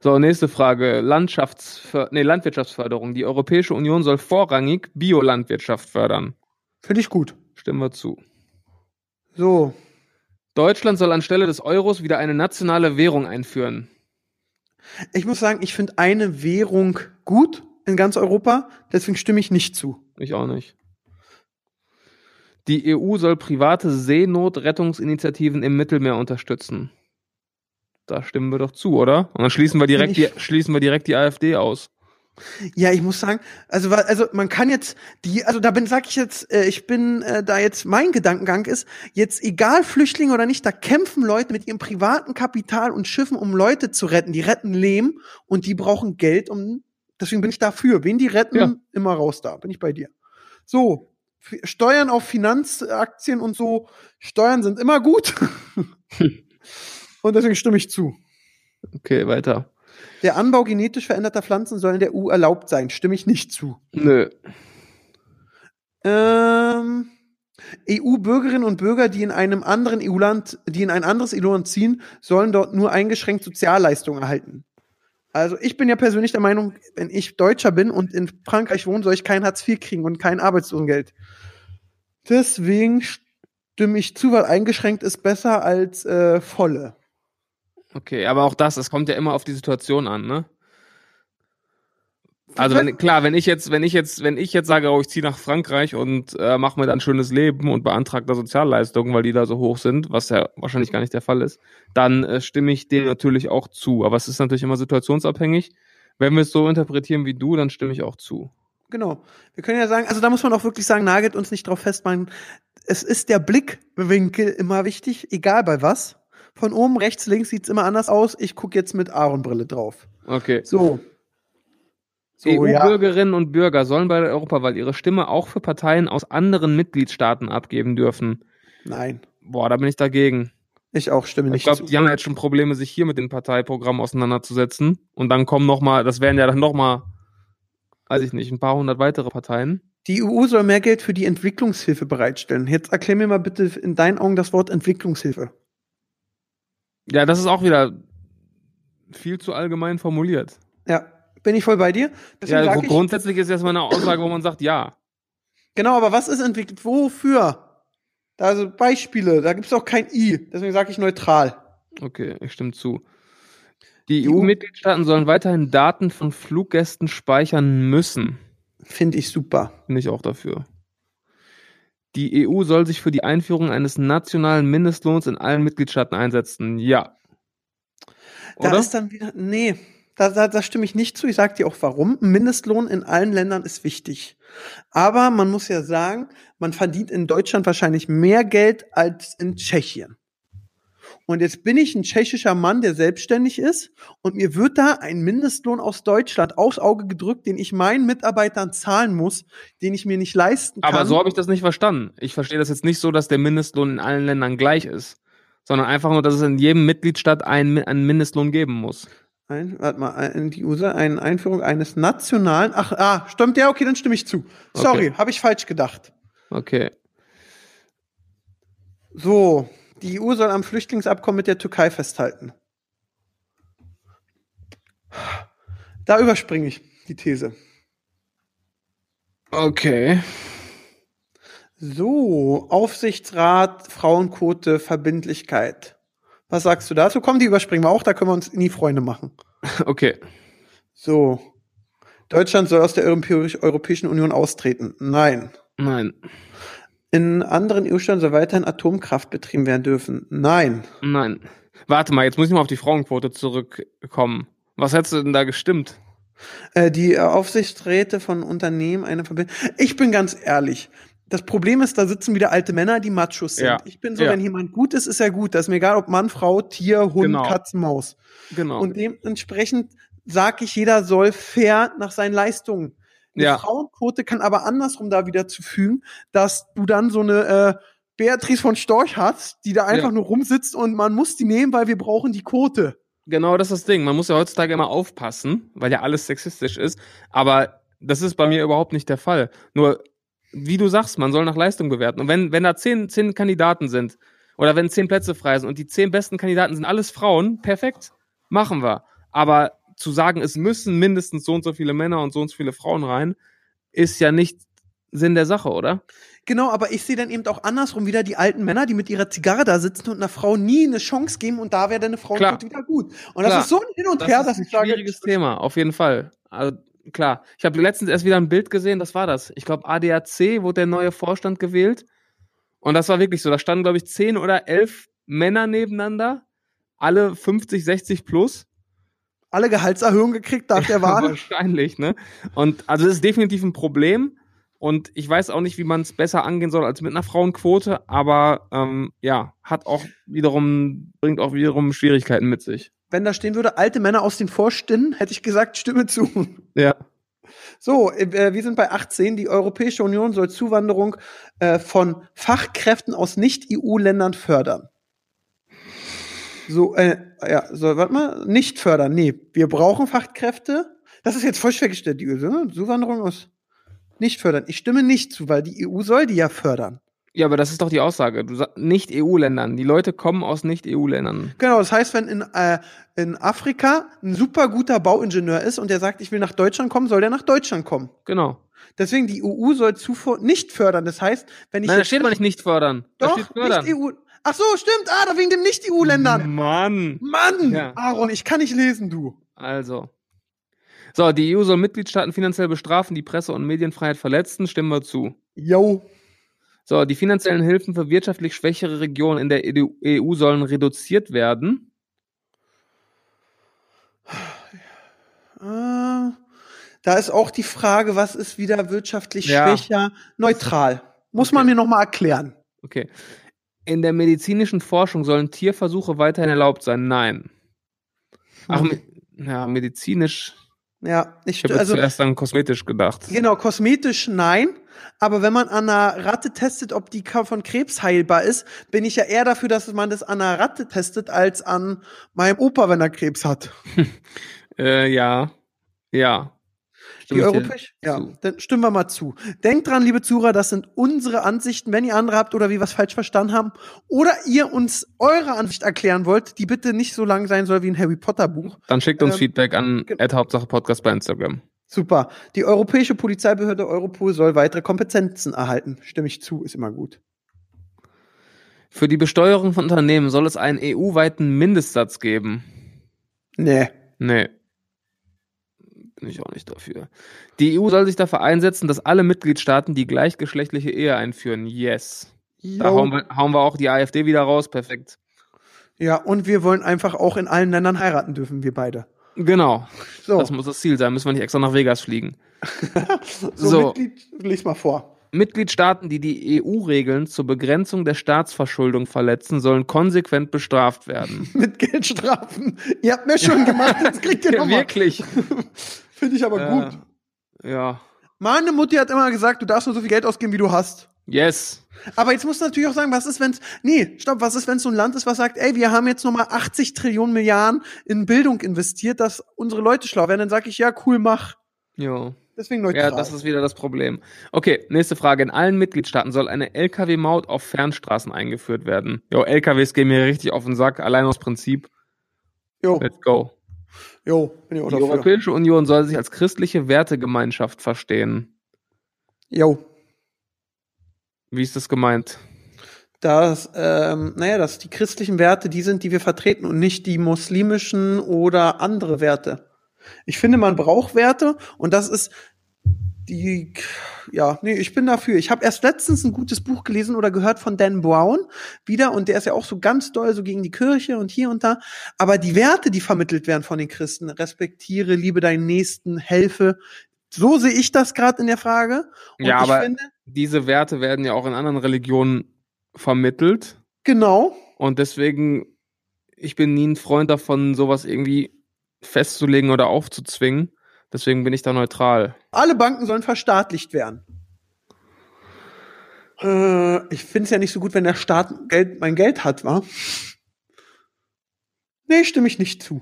So, nächste Frage. Landschaftsför nee, Landwirtschaftsförderung. Die Europäische Union soll vorrangig Biolandwirtschaft fördern. Finde ich gut. Stimmen wir zu. So, Deutschland soll anstelle des Euros wieder eine nationale Währung einführen. ich muss sagen, ich finde eine Währung gut in ganz Europa, deswegen stimme ich nicht zu. Ich auch nicht. Die EU soll private Seenotrettungsinitiativen im Mittelmeer unterstützen. Da stimmen wir doch zu, oder? Und dann schließen wir direkt, die, schließen wir direkt die AfD aus. Ja, ich muss sagen, also also man kann jetzt die, also da bin sag ich jetzt, äh, ich bin äh, da jetzt mein Gedankengang ist jetzt egal Flüchtlinge oder nicht, da kämpfen Leute mit ihrem privaten Kapital und Schiffen, um Leute zu retten. Die retten Leben und die brauchen Geld, um deswegen bin ich dafür. Wen die retten, Ja. immer raus da. Bin ich bei dir. So Steuern auf Finanzaktien und so Steuern sind immer gut und deswegen stimme ich zu. Okay, weiter. Der Anbau genetisch veränderter Pflanzen soll in der EU erlaubt sein. Stimme ich nicht zu. Nö. Ähm, EU-Bürgerinnen und Bürger, die in einem anderen EU-Land, die in ein anderes EU-Land ziehen, sollen dort nur eingeschränkt Sozialleistungen erhalten. Also ich bin ja persönlich der Meinung, wenn ich Deutscher bin und in Frankreich wohne, soll ich kein Hartz IV kriegen und kein Arbeitslosengeld. Deswegen stimme ich zu, weil eingeschränkt ist besser als äh, volle. Okay, aber auch das, es kommt ja immer auf die Situation an, ne? Also wenn, klar, wenn ich jetzt, wenn ich jetzt, wenn ich jetzt sage, oh, ich ziehe nach Frankreich und äh, mache mir dann ein schönes Leben und beantrage da Sozialleistungen, weil die da so hoch sind, was ja wahrscheinlich gar nicht der Fall ist, dann äh, stimme ich dem natürlich auch zu. Aber es ist natürlich immer situationsabhängig. Wenn wir es so interpretieren wie du, dann stimme ich auch zu. Genau. Wir können ja sagen, also da muss man auch wirklich sagen, nagelt uns nicht drauf fest, man, es ist der Blickwinkel immer wichtig, egal bei was. Von oben, rechts, links sieht's immer anders aus. Ich gucke jetzt mit Aaron-Brille drauf. Okay. So. So, EU-Bürgerinnen und Bürger sollen bei der Europawahl ihre Stimme auch für Parteien aus anderen Mitgliedstaaten abgeben dürfen. Nein. Boah, da bin ich dagegen. Ich auch stimme Ich nicht glaube, zu. die haben jetzt schon Probleme, sich hier mit den Parteiprogrammen auseinanderzusetzen. Und dann kommen noch mal, das wären ja dann noch mal, weiß ich nicht, ein paar hundert weitere Parteien. Die EU soll mehr Geld für die Entwicklungshilfe bereitstellen. Jetzt erklär mir mal bitte in deinen Augen das Wort Entwicklungshilfe. Ja, das ist auch wieder viel zu allgemein formuliert. Ja, bin ich voll bei dir. Deswegen Ja, ich, grundsätzlich ist erstmal eine Aussage, wo man sagt, ja. genau, aber was ist entwickelt? Wofür? Also Beispiele, da gibt's auch kein I. Deswegen sage ich neutral. Okay, ich stimme zu. Die Die EU EU-Mitgliedstaaten sollen weiterhin Daten von Fluggästen speichern müssen. Finde ich super. Bin ich auch dafür. Die EU soll sich für die Einführung eines nationalen Mindestlohns in allen Mitgliedstaaten einsetzen. Ja. Da Oder? ist dann wieder, nee, da, da, da stimme ich nicht zu. Ich sage dir auch warum. Mindestlohn in allen Ländern ist wichtig. Aber man muss ja sagen, man verdient in Deutschland wahrscheinlich mehr Geld als in Tschechien. Und jetzt bin ich ein tschechischer Mann, der selbstständig ist und mir wird da ein Mindestlohn aus Deutschland aufs Auge gedrückt, den ich meinen Mitarbeitern zahlen muss, den ich mir nicht leisten kann. Aber so habe ich das nicht verstanden. Ich verstehe das jetzt nicht so, dass der Mindestlohn in allen Ländern gleich ist, sondern einfach nur, dass es in jedem Mitgliedstaat einen, einen Mindestlohn geben muss. Ein, warte mal, ein, die USA, eine Einführung eines nationalen. Ach, ah, stimmt, ja, okay, dann stimme ich zu. Sorry, habe ich falsch gedacht. Okay. So, die EU soll am Flüchtlingsabkommen mit der Türkei festhalten. Da überspringe ich die These. Okay. So, Aufsichtsrat, Frauenquote, Verbindlichkeit. Was sagst du dazu? Komm, die überspringen wir auch, da können wir uns nie Freunde machen. Okay. So. Deutschland soll aus der Europä- Europäischen Union austreten. Nein. Nein. In anderen EU-Staaten soll weiterhin Atomkraft betrieben werden dürfen. Nein. Nein. Warte mal, jetzt muss ich mal auf die Frauenquote zurückkommen. Was hättest du denn da gestimmt? Äh, die Aufsichtsräte von Unternehmen eine Verbindung. Ich bin ganz ehrlich. Das Problem ist, da sitzen wieder alte Männer, die Machos sind. Ja. Ich bin so, Ja. wenn jemand gut ist, ist er gut. Das ist mir egal, ob Mann, Frau, Tier, Hund, Genau. Katze, Maus. Genau. Und dementsprechend sage ich, jeder soll fair nach seinen Leistungen. Eine Ja. Frauenquote kann aber andersrum da wieder zu fügen, dass du dann so eine äh, Beatrice von Storch hast, die da einfach Ja. nur rumsitzt und man muss die nehmen, weil wir brauchen die Quote. Genau, das ist das Ding. Man muss ja heutzutage immer aufpassen, weil ja alles sexistisch ist. Aber das ist bei mir überhaupt nicht der Fall. Nur, wie du sagst, man soll nach Leistung bewerten. Und wenn, wenn da zehn, zehn Kandidaten sind oder wenn zehn Plätze frei sind und die zehn besten Kandidaten sind alles Frauen, perfekt, machen wir. Aber zu sagen, es müssen mindestens so und so viele Männer und so und so viele Frauen rein, ist ja nicht Sinn der Sache, oder? Genau, aber ich sehe dann eben auch andersrum wieder die alten Männer, die mit ihrer Zigarre da sitzen und einer Frau nie eine Chance geben und da wäre dann eine Frauenquote wieder gut. Und das Klar. ist so ein Hin und Das Her, ist dass ein ich sage, schwieriges Thema, auf jeden Fall. Also klar. Ich habe letztens erst wieder ein Bild gesehen, das war das. Ich glaube, ADAC wurde der neue Vorstand gewählt. Und das war wirklich so. Da standen, glaube ich, zehn oder elf Männer nebeneinander, alle 50, 60 plus. Alle Gehaltserhöhungen gekriegt nach der Wahl. Wahrscheinlich, ne? Und also das ist definitiv ein Problem. Und ich weiß auch nicht, wie man es besser angehen soll als mit einer Frauenquote, aber ähm, ja, hat auch wiederum, bringt auch wiederum Schwierigkeiten mit sich. Wenn da stehen würde, alte Männer aus den Vorständen, hätte ich gesagt, stimme zu. Ja. So, äh, wir sind bei 18. Die Europäische Union soll Zuwanderung äh, von Fachkräften aus Nicht-EU-Ländern fördern. So, äh, ja, so, warte mal, nicht fördern. Nee, wir brauchen Fachkräfte. Das ist jetzt voll schwer gestellt, die ne? Zuwanderung aus nicht fördern. Ich stimme nicht zu, weil die EU soll die ja fördern. Ja, aber das ist doch die Aussage. Du nicht EU-Ländern. Die Leute kommen aus nicht EU-Ländern. Genau, das heißt, wenn in, äh, in Afrika ein super guter Bauingenieur ist und der sagt, ich will nach Deutschland kommen, soll der nach Deutschland kommen. Genau. Deswegen, die EU soll Zufuhr nicht fördern. Das heißt, wenn ich Nein, da steht aber nicht nicht fördern. Da doch, steht fördern. nicht EU. Ach so, stimmt. Ah, da wegen dem Nicht-EU-Ländern. Mann. Mann, Ja. Aaron, ich kann nicht lesen, du. Also. So, die EU soll Mitgliedstaaten finanziell bestrafen, die Presse- und Medienfreiheit verletzen. Stimmen wir zu. Yo. So, die finanziellen Hilfen für wirtschaftlich schwächere Regionen in der EU sollen reduziert werden. Äh, da ist auch die Frage, was ist wieder wirtschaftlich Ja. schwächer? Neutral. Muss man mir noch mal erklären. Okay. In der medizinischen Forschung sollen Tierversuche weiterhin erlaubt sein? Nein. Ach, Hm. me ja, medizinisch. Ja, ich, Ich habe also zuerst an kosmetisch gedacht. genau kosmetisch nein, aber wenn man an einer Ratte testet, ob die von Krebs heilbar ist, bin ich ja eher dafür, dass man das an einer Ratte testet als an meinem Opa, wenn er Krebs hat. Äh, ja. Ja. Stimme Die ich dir europäisch? Ja, zu. dann stimmen wir mal zu. Denkt dran, liebe Zuhörer, das sind unsere Ansichten. Wenn ihr andere habt oder wir was falsch verstanden haben oder ihr uns eure Ansicht erklären wollt, die bitte nicht so lang sein soll wie ein Harry Potter Buch. Dann schickt uns Ähm, Feedback an ge- at Hauptsache Podcast bei Instagram. Super. Die europäische Polizeibehörde Europol soll weitere Kompetenzen erhalten. Stimme ich zu, ist immer gut. Für die Besteuerung von Unternehmen soll es einen EU-weiten Mindestsatz geben. Nee. Nee. Bin ich auch nicht dafür. Die EU soll sich dafür einsetzen, dass alle Mitgliedstaaten die gleichgeschlechtliche Ehe einführen. Yes. Da Jo. hauen wir, hauen wir auch die AfD wieder raus. Perfekt. Ja, und wir wollen einfach auch in allen Ländern heiraten dürfen, wir beide. Genau. So, Das muss das Ziel sein. Müssen wir nicht extra nach Vegas fliegen. so, so. Mitglied, lies mal vor. Mitgliedstaaten, die die EU-Regeln zur Begrenzung der Staatsverschuldung verletzen, sollen konsequent bestraft werden. Mit Geldstrafen. Ihr habt mir schon gemacht, jetzt kriegt ihr Ja, nochmal. wirklich. Finde ich aber gut. Äh, ja. Meine Mutti hat immer gesagt, du darfst nur so viel Geld ausgeben, wie du hast. Yes. Aber jetzt musst du natürlich auch sagen, was ist, wenn's, nee, stopp, was ist, wenn so ein Land ist, was sagt, ey, wir haben jetzt nochmal 80 Trillionen Milliarden in Bildung investiert, dass unsere Leute schlau werden, dann sag ich, ja, cool, mach. Jo. Deswegen neutral. Ja, das ist wieder das Problem. Okay, nächste Frage. In allen Mitgliedstaaten soll eine Lkw-Maut auf Fernstraßen eingeführt werden. Jo, LKWs gehen mir richtig auf den Sack, allein aus Prinzip. jo, Let's go. Jo, bin ich auch Die dafür. Europäische Union soll sich als christliche Wertegemeinschaft verstehen. Jo. Wie ist das gemeint? dass, ähm, naja, dass die christlichen Werte die sind, die wir vertreten und nicht die muslimischen oder andere Werte. Ich finde, man braucht Werte und das ist die, ja, nee, ich bin dafür. Ich habe erst letztens ein gutes Buch gelesen oder gehört von Dan Brown wieder und der ist ja auch so ganz doll so gegen die Kirche und hier und da. Aber die Werte, die vermittelt werden von den Christen, respektiere, liebe deinen Nächsten, helfe. So sehe ich das gerade in der Frage. Und Ja, ich aber- finde, Diese Werte werden ja auch in anderen Religionen vermittelt. genau, Und deswegen, ich bin nie ein Freund davon, sowas irgendwie festzulegen oder aufzuzwingen. Deswegen bin ich da neutral. Alle Banken sollen verstaatlicht werden. Äh, ich finde es ja nicht so gut, wenn der Staat Geld, mein Geld hat, wa? Nee, stimme ich nicht zu.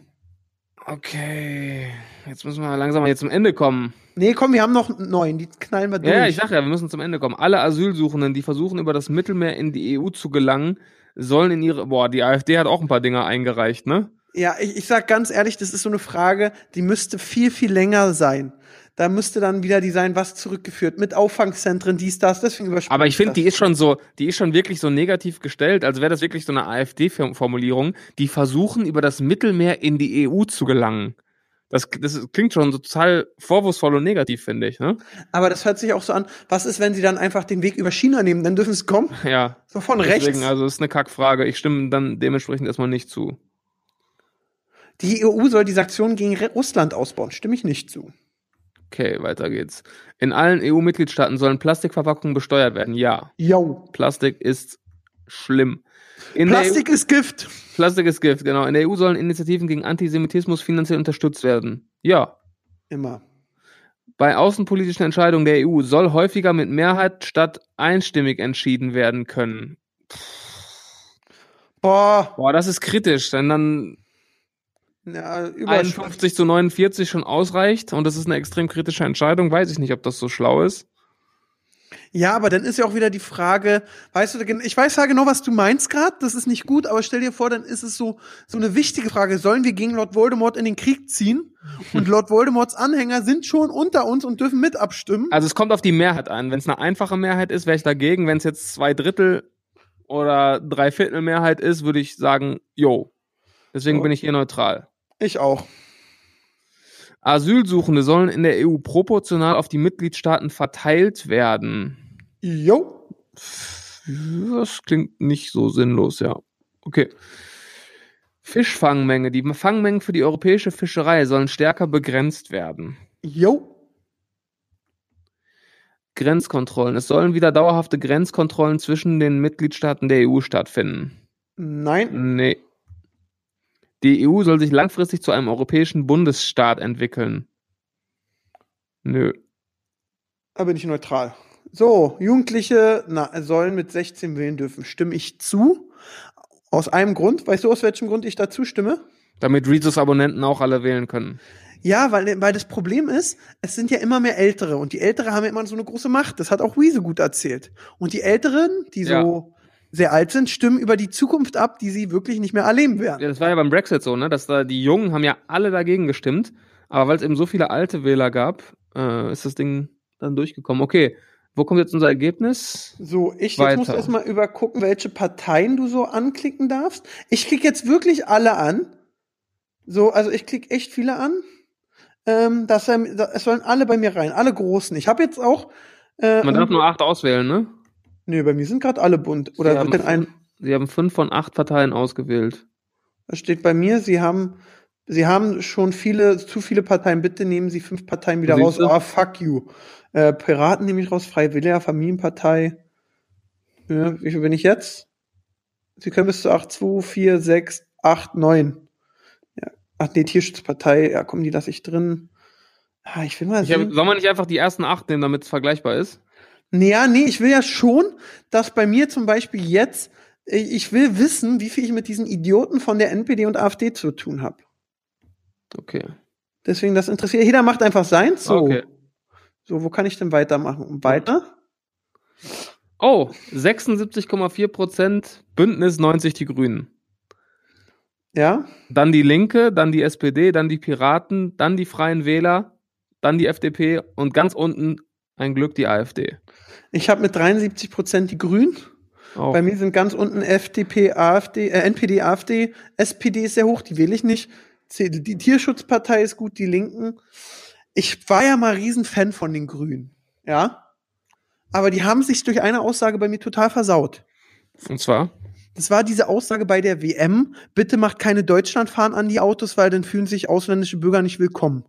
Okay, jetzt müssen wir langsam mal zum Ende kommen. Nee, komm, wir haben noch einen neuen, die knallen wir durch. Ja, ich sag ja, wir müssen zum Ende kommen. Alle Asylsuchenden, die versuchen, über das Mittelmeer in die EU zu gelangen, sollen in ihre. Boah, die AfD hat auch ein paar Dinge eingereicht, ne? Ja, ich, ich sag ganz ehrlich, das ist so eine Frage, die müsste viel, viel länger sein. Da müsste dann wieder die sein, was zurückgeführt, mit Auffangzentren, dies, das, deswegen überspringe Aber ich finde, die ist schon so, die ist schon wirklich so negativ gestellt, als wäre das wirklich so eine AfD-Formulierung. Die versuchen, über das Mittelmeer in die EU zu gelangen. Das, das klingt schon so total vorwurfsvoll und negativ, finde ich, ne? Aber das hört sich auch so an, was ist, wenn sie dann einfach den Weg über China nehmen, dann dürfen sie kommen, Ja. so von Deswegen, rechts. also, ist eine Kackfrage. Ich stimme dann dementsprechend erstmal nicht zu. Die EU soll die Sanktionen gegen Russland ausbauen. Stimme ich nicht zu. Okay, weiter geht's. In allen EU-Mitgliedstaaten sollen Plastikverpackungen besteuert werden. Ja. Yo. Plastik ist schlimm. In Plastik ist Gift. Plastik ist Gift, genau. In der EU sollen Initiativen gegen Antisemitismus finanziell unterstützt werden. Ja. Immer. Bei außenpolitischen Entscheidungen der EU soll häufiger mit Mehrheit statt einstimmig entschieden werden können. Boah. Boah, das ist kritisch, wenn dann Ja, Überschrift. 51 zu 49 schon ausreicht und das ist eine extrem kritische Entscheidung, weiß ich nicht, ob das so schlau ist. Ja, aber dann ist ja auch wieder die Frage, weißt du, ich weiß ja genau, was du meinst gerade, das ist nicht gut, aber stell dir vor, dann ist es so, so eine wichtige Frage, sollen wir gegen Lord Voldemort in den Krieg ziehen? Und Lord Voldemorts Anhänger sind schon unter uns und dürfen mit abstimmen. Also es kommt auf die Mehrheit an. Wenn es eine einfache Mehrheit ist, wäre ich dagegen. Wenn es jetzt zwei Drittel oder drei Viertel Mehrheit ist, würde ich sagen, yo. Deswegen So. bin ich hier neutral. Ich auch. Asylsuchende sollen in der EU proportional auf die Mitgliedstaaten verteilt werden. Jo. Das klingt nicht so sinnlos, ja. Okay. Fischfangmenge. Die Fangmengen für die europäische Fischerei sollen stärker begrenzt werden. Jo. Grenzkontrollen. Es sollen wieder dauerhafte Grenzkontrollen zwischen den Mitgliedstaaten der EU stattfinden. Nein. Nee. Die EU soll sich langfristig zu einem europäischen Bundesstaat entwickeln. Nö. Da bin ich neutral. So, Jugendliche na, sollen mit 16 wählen dürfen. Stimme ich zu? Aus einem Grund. Weißt du, aus welchem Grund ich dazu stimme? Damit Rezus Abonnenten auch alle wählen können. Ja, weil, weil das Problem ist, es sind ja immer mehr Ältere und die Ältere haben ja immer so eine große Macht. Das hat auch Wiese gut erzählt. Und die Älteren, die Ja. so sehr alt sind, stimmen über die Zukunft ab, die sie wirklich nicht mehr erleben werden. Ja, das war ja beim Brexit so, ne? Dass da die Jungen haben ja alle dagegen gestimmt, aber weil es eben so viele alte Wähler gab, äh, ist das Ding dann durchgekommen. Okay, wo kommt jetzt unser Ergebnis? So, ich jetzt muss erstmal übergucken, welche Parteien du so anklicken darfst. Ich klicke jetzt wirklich alle an. So, also ich klicke echt viele an. Ähm, dass er, es sollen alle bei mir rein, alle großen. Ich habe jetzt auch. Äh, Man darf nur acht auswählen, ne? Nö, bei mir sind gerade alle bunt. Oder Sie haben wird denn ein. Sie haben fünf von acht Parteien ausgewählt. Das steht bei mir, Sie haben, Sie haben schon viele, zu viele Parteien. Bitte nehmen Sie fünf Parteien wieder raus. Siehste? Ah, fuck you. Äh, Piraten nehme ich raus, Freie Wähler, Familienpartei. Ja, wie viel bin ich jetzt? Sie können bis zu 8, 2, 4, 6, 8, 9. Ja. Ach nee, Tierschutzpartei, ja komm, die lasse ich drin. Ah, ich will mal Ich hab, sehen. soll man nicht einfach die ersten acht nehmen, damit es vergleichbar ist? Nee, ja, nee, ich will ja schon, dass bei mir zum Beispiel jetzt, ich ich will wissen, wie viel ich mit diesen Idioten von der NPD und AfD zu tun habe. Okay. Deswegen, das interessiert. Jeder macht einfach seins. So. Okay. So, wo kann ich denn weitermachen? Und weiter? Oh, 76,4 Prozent Bündnis 90 die Grünen. Ja? Dann die Linke, dann die SPD, dann die Piraten, dann die Freien Wähler, dann die FDP und ganz unten ein Glück die AfD. Ich habe mit 73 Prozent die Grünen. Auch. Bei mir sind ganz unten FDP, AfD, äh, NPD, AfD. SPD ist sehr hoch, die wähle ich nicht. Die Tierschutzpartei ist gut, die Linken. Ich war ja mal Riesenfan von den Grünen. Ja? Aber die haben sich durch eine Aussage bei mir total versaut. Und zwar? Das war diese Aussage bei der WM. Bitte macht keine Deutschlandfahren an die Autos, weil dann fühlen sich ausländische Bürger nicht willkommen.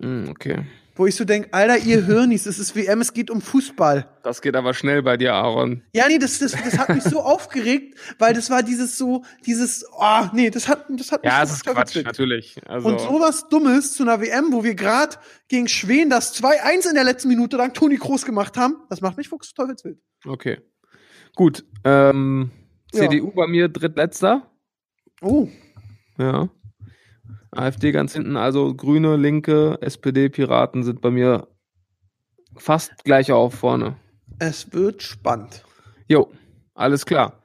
Hm, okay. Wo ich so denk, Alter, ihr Hirnis, es ist WM, es geht um Fußball. Das geht aber schnell bei dir, Aaron. Ja, nee, das, das, das hat mich so aufgeregt, weil das war dieses so, dieses, oh, nee, das hat, das hat mich Ja, so es ist Quatsch, verwitzelt. natürlich. Also, Und sowas Dummes zu einer WM, wo wir gerade gegen Schweden das 2-1 in der letzten Minute dank Toni Kroos gemacht haben, das macht mich fuchsteufelswild. okay. Gut. Ähm, Ja. CDU bei mir drittletzter. Oh, Ja. AfD ganz hinten, also Grüne, Linke, SPD, Piraten sind bei mir fast gleich auf vorne. es wird spannend. Jo, alles klar.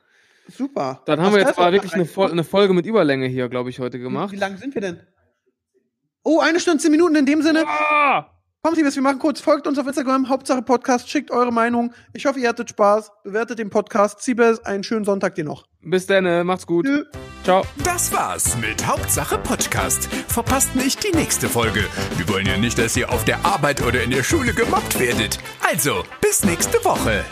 Super. Dann haben Was wir jetzt das wirklich eine? Fol eine Folge mit Überlänge hier, glaube ich, heute gemacht. wie lang sind wir denn? Oh, eine Stunde, zehn Minuten in dem Sinne. Ah! Kommt, Liebes, wir machen kurz. Folgt uns auf Instagram, Hauptsache Podcast, schickt eure Meinung. Ich hoffe, ihr hattet Spaß. Bewertet den Podcast. Siebes, einen schönen Sonntag dir noch. Bis dann, macht's gut. Tschö. Ciao. Das war's mit Hauptsache Podcast. Verpasst nicht die nächste Folge. Wir wollen ja nicht, dass ihr auf der Arbeit oder in der Schule gemobbt werdet. Also, bis nächste Woche.